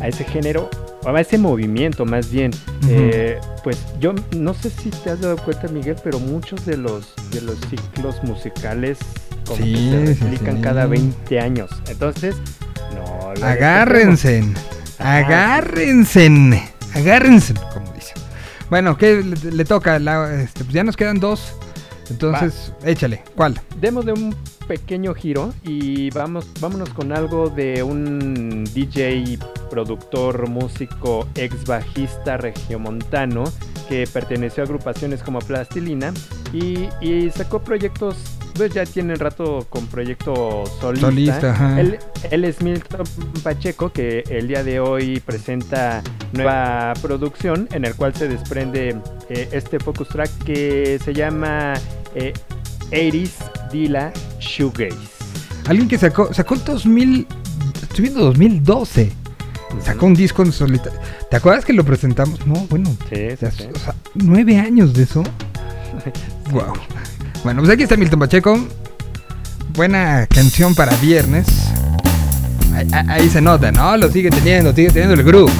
a ese género, o a ese movimiento más bien, eh, pues yo no sé si te has dado cuenta, Miguel, pero muchos de los, de los ciclos musicales como Sí, que se replican sí. cada 20 años. Entonces, no. Agárrense, agárrense, agárrense, como dicen. Bueno, ¿qué le, le toca? La- este, pues ya nos quedan dos. Entonces, échale. ¿Cuál? Demos de un pequeño giro y vamos, vámonos con algo de un DJ, productor, músico, ex bajista regiomontano que perteneció a agrupaciones como Plastilina y, y sacó proyectos, pues ya tiene rato con proyecto solista. Solista, ajá. Él, él es Milton Pacheco que el día de hoy presenta nueva producción en el cual se desprende eh, este focus track que se llama eh, 80s Dila Shoegaze. Alguien que sacó, sacó el 2000, estoy viendo 2012. Sacó un disco en solitario. ¿Te acuerdas que lo presentamos? No, bueno. Sí, o sea, o sea, nueve años de eso. wow. Bueno, pues aquí está Milton Pacheco. Buena canción para viernes. Ahí, ahí- se nota, ¿no? Lo sigue teniendo, sigue teniendo el groove.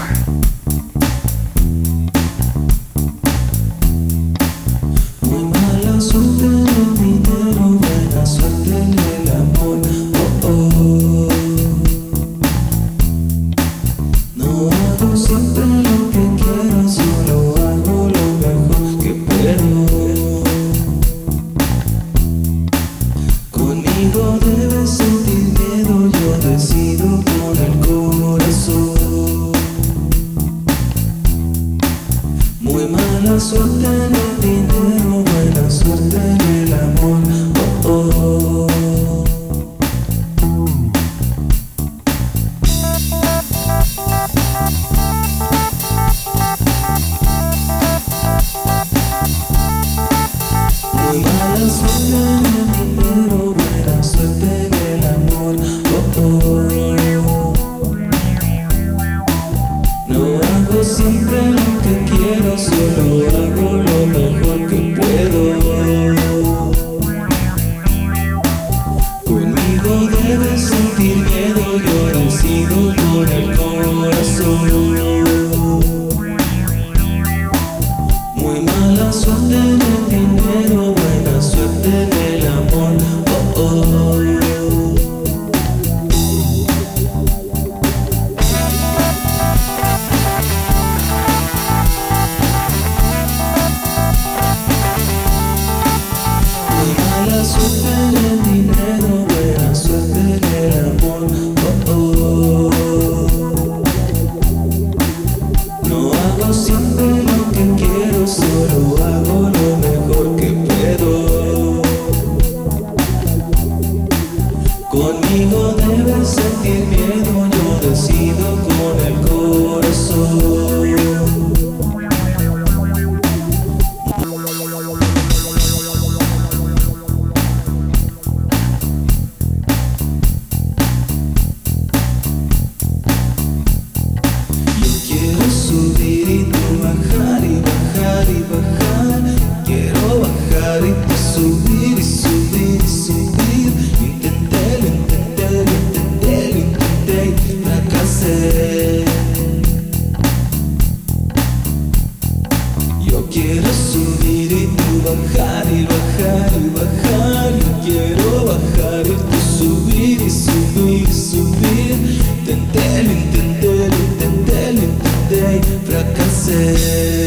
Quiero subir y tú bajar y bajar y bajar. Yo quiero bajar y tú subir y subir y subir. Intenté, lo intenté, lo intenté, lo intenté y fracasé.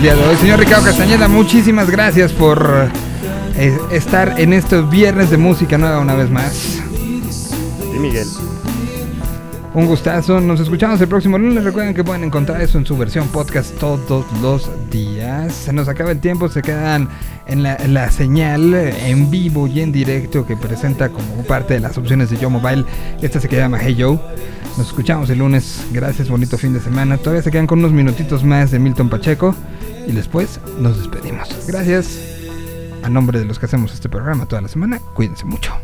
El día de hoy. Señor Ricardo Castañeda, muchísimas gracias por eh, estar en estos viernes de música nueva una vez más. Sí, Miguel. Un gustazo. Nos escuchamos el próximo lunes. Recuerden que pueden encontrar eso en su versión podcast todos los días. Se nos acaba el tiempo. Se quedan en la, en la señal eh, en vivo y en directo que presenta como parte de las opciones de Yo Mobile. Esta se llama Hey Joe. Nos escuchamos el lunes. Gracias. Bonito fin de semana. Todavía se quedan con unos minutitos más de Milton Pacheco. Y después nos despedimos. Gracias. A nombre de los que hacemos este programa toda la semana. Cuídense mucho.